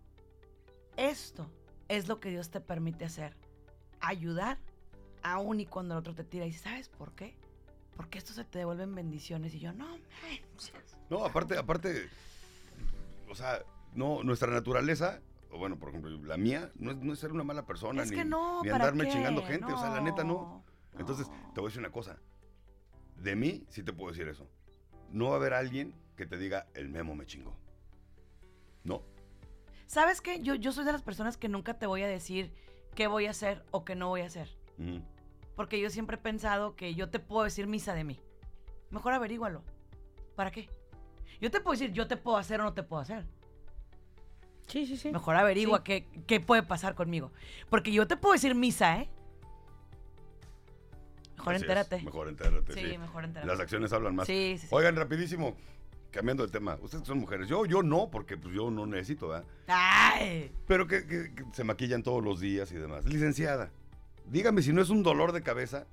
esto es lo que Dios te permite hacer. Ayudar aún y cuando el otro te tira. Y dice, ¿sabes por qué? Porque esto se te devuelven bendiciones. Y yo, no, manches. No, aparte, aparte, o sea, no, nuestra naturaleza, o bueno, por ejemplo, la mía, no es, no es ser una mala persona, es ni, que no, ni ¿para andarme qué? chingando gente, o sea, la neta no. Entonces, te voy a decir una cosa. De mí, sí te puedo decir eso. No va a haber alguien que te diga, el memo me chingó. No. ¿Sabes qué? Yo, yo soy de las personas que nunca te voy a decir qué voy a hacer o qué no voy a hacer. Porque yo siempre he pensado que yo te puedo decir misa de mí. Mejor averígualo. ¿Para qué? Yo te puedo decir, yo te puedo hacer o no te puedo hacer. Sí, sí, sí. Mejor averigua Sí. qué, qué puede pasar conmigo. Porque yo te puedo decir misa, ¿eh? Mejor Así es, entérate. Mejor entérate, sí, sí. mejor entérate. Las acciones hablan más. Sí, sí, sí. Oigan, rapidísimo, cambiando de tema. Ustedes son mujeres. Yo, yo no, porque pues, yo no necesito, ¿verdad? ¡Ay! Pero que, que- que se maquillan todos los días y demás. Licenciada, dígame si no es un dolor de cabeza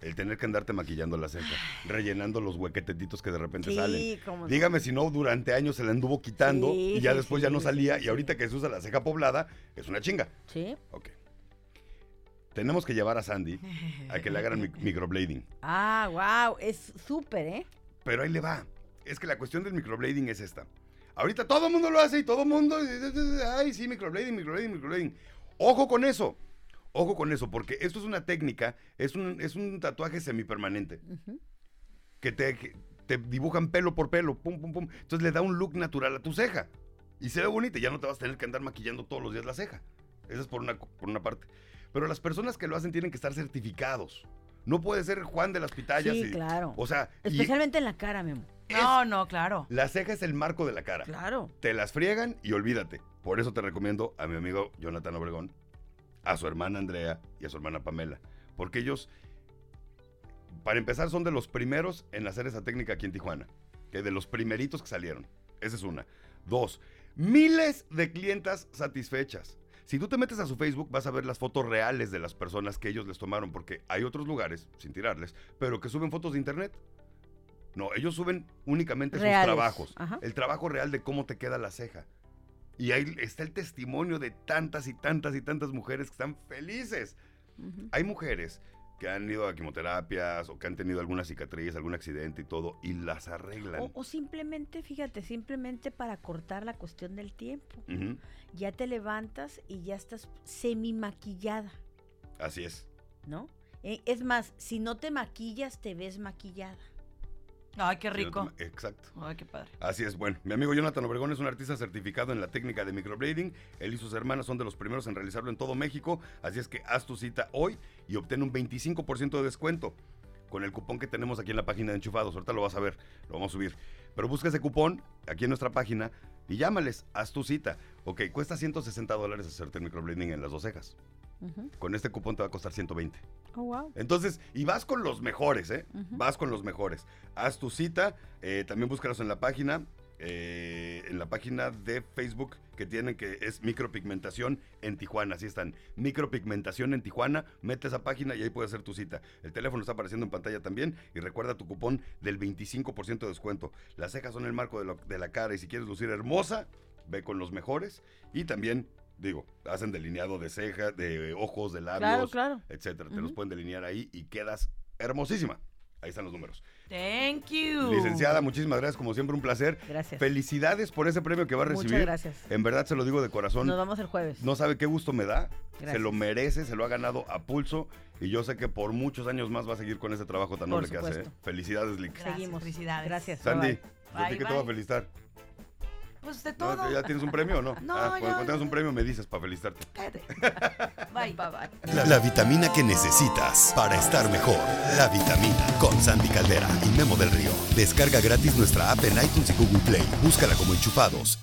el tener que andarte maquillando la ceja, rellenando los huequetetitos que de repente salen. Sí, como no. Dígame si no, durante años se la anduvo quitando Sí, y ya después sí, ya no salía y ahorita que se usa la ceja poblada es una chinga. Sí. Ok. Tenemos que llevar a Sandy a que le hagan mi- (laughs) microblading. Ah, wow. Es súper, ¿eh? Pero ahí le va. Es que la cuestión del microblading es esta. Ahorita todo el mundo lo hace y todo el mundo. Ay, sí, microblading, microblading, microblading. Ojo con eso. Ojo con eso, porque esto es una técnica, es un, es un tatuaje semipermanente. Ujú. Que te, que te dibujan pelo por pelo, pum, pum, pum. Entonces le da un look natural a tu ceja. Y se ve bonita, ya no te vas a tener que andar maquillando todos los días la ceja. Eso es por una, por una parte. Pero las personas que lo hacen tienen que estar certificados. No puede ser Juan de las Pitayas. Sí, y- claro. O sea, y- Especialmente en la cara, Memo. No, no, claro. la ceja es el marco de la cara. Claro. Te las friegan y olvídate. Por eso te recomiendo a mi amigo Jonathan Obregón, a su hermana Andrea y a su hermana Pamela. Porque ellos, para empezar, son de los primeros en hacer esa técnica aquí en Tijuana. Que de los primeritos que salieron. Esa es una. Dos, miles de clientas satisfechas. Si tú te metes a su Facebook, vas a ver las fotos reales de las personas que ellos les tomaron, porque hay otros lugares, sin tirarles, pero que suben fotos de internet. No, ellos suben únicamente Reales. sus trabajos. Ajá. El trabajo real de cómo te queda la ceja. Y ahí está el testimonio de tantas y tantas y tantas mujeres que están felices. Hay mujeres que han ido a quimioterapias o que han tenido alguna cicatriz, algún accidente y todo, y las arreglan. O, o simplemente, fíjate, simplemente para cortar la cuestión del tiempo. Ya te levantas y ya estás semi maquillada, Así es. ¿no? Eh, es más, si no te maquillas, te ves maquillada. Ay, qué rico. Exacto. Ay, qué padre. Así es, bueno, mi amigo Jonathan Obregón es un artista certificado en la técnica de microblading. Él y sus hermanas son de los primeros en realizarlo en todo México. Así es que haz tu cita hoy y obtén un 25% de descuento con el cupón que tenemos aquí en la página de Enchufados. Ahorita lo vas a ver, lo vamos a subir. Pero busca ese cupón aquí en nuestra página y llámales, haz tu cita. Ok, cuesta 160 dólares hacerte el microblading en las dos cejas. Con este cupón te va a costar 120. Oh, wow. Entonces, y vas con los mejores, ¿eh? Vas con los mejores. Haz tu cita, eh, también búscalos en la página, eh, en la página de Facebook que tienen que es micropigmentación en Tijuana, así están, micropigmentación en Tijuana, mete esa página y ahí puedes hacer tu cita. El teléfono está apareciendo en pantalla también y recuerda tu cupón del 25% de descuento. Las cejas son el marco de, lo- de la cara y si quieres lucir hermosa, ve con los mejores y también, digo, hacen delineado de ceja, de ojos, de labios, Claro, claro. etcétera. Te los pueden delinear ahí y quedas hermosísima. Ahí están los números. Thank you. Licenciada, muchísimas gracias, como siempre, un placer. Gracias. Felicidades por ese premio que va a recibir. Muchas gracias. En verdad se lo digo de corazón. Nos vamos el jueves. No sabe qué gusto me da. Se lo merece, se lo ha ganado a pulso. Y yo sé que por muchos años más va a seguir con ese trabajo tan Por noble que hace. ¿eh? Felicidades, Lick. Gracias, Seguimos. felicidades. Gracias. Sandy, bye, ¿a ti Bye, qué te va a felicitar? Pues de ¿No? todo. ¿Ya tienes un premio o no? (laughs) No, Ah, yo- cuando tengas un premio me dices para felicitarte. Cállate. (laughs) Bye. Bye, bye. La, la vitamina que necesitas para estar mejor. La vitamina con Sandy Caldera y Memo del Río. Descarga gratis nuestra app en iTunes y Google Play. Búscala como enchufados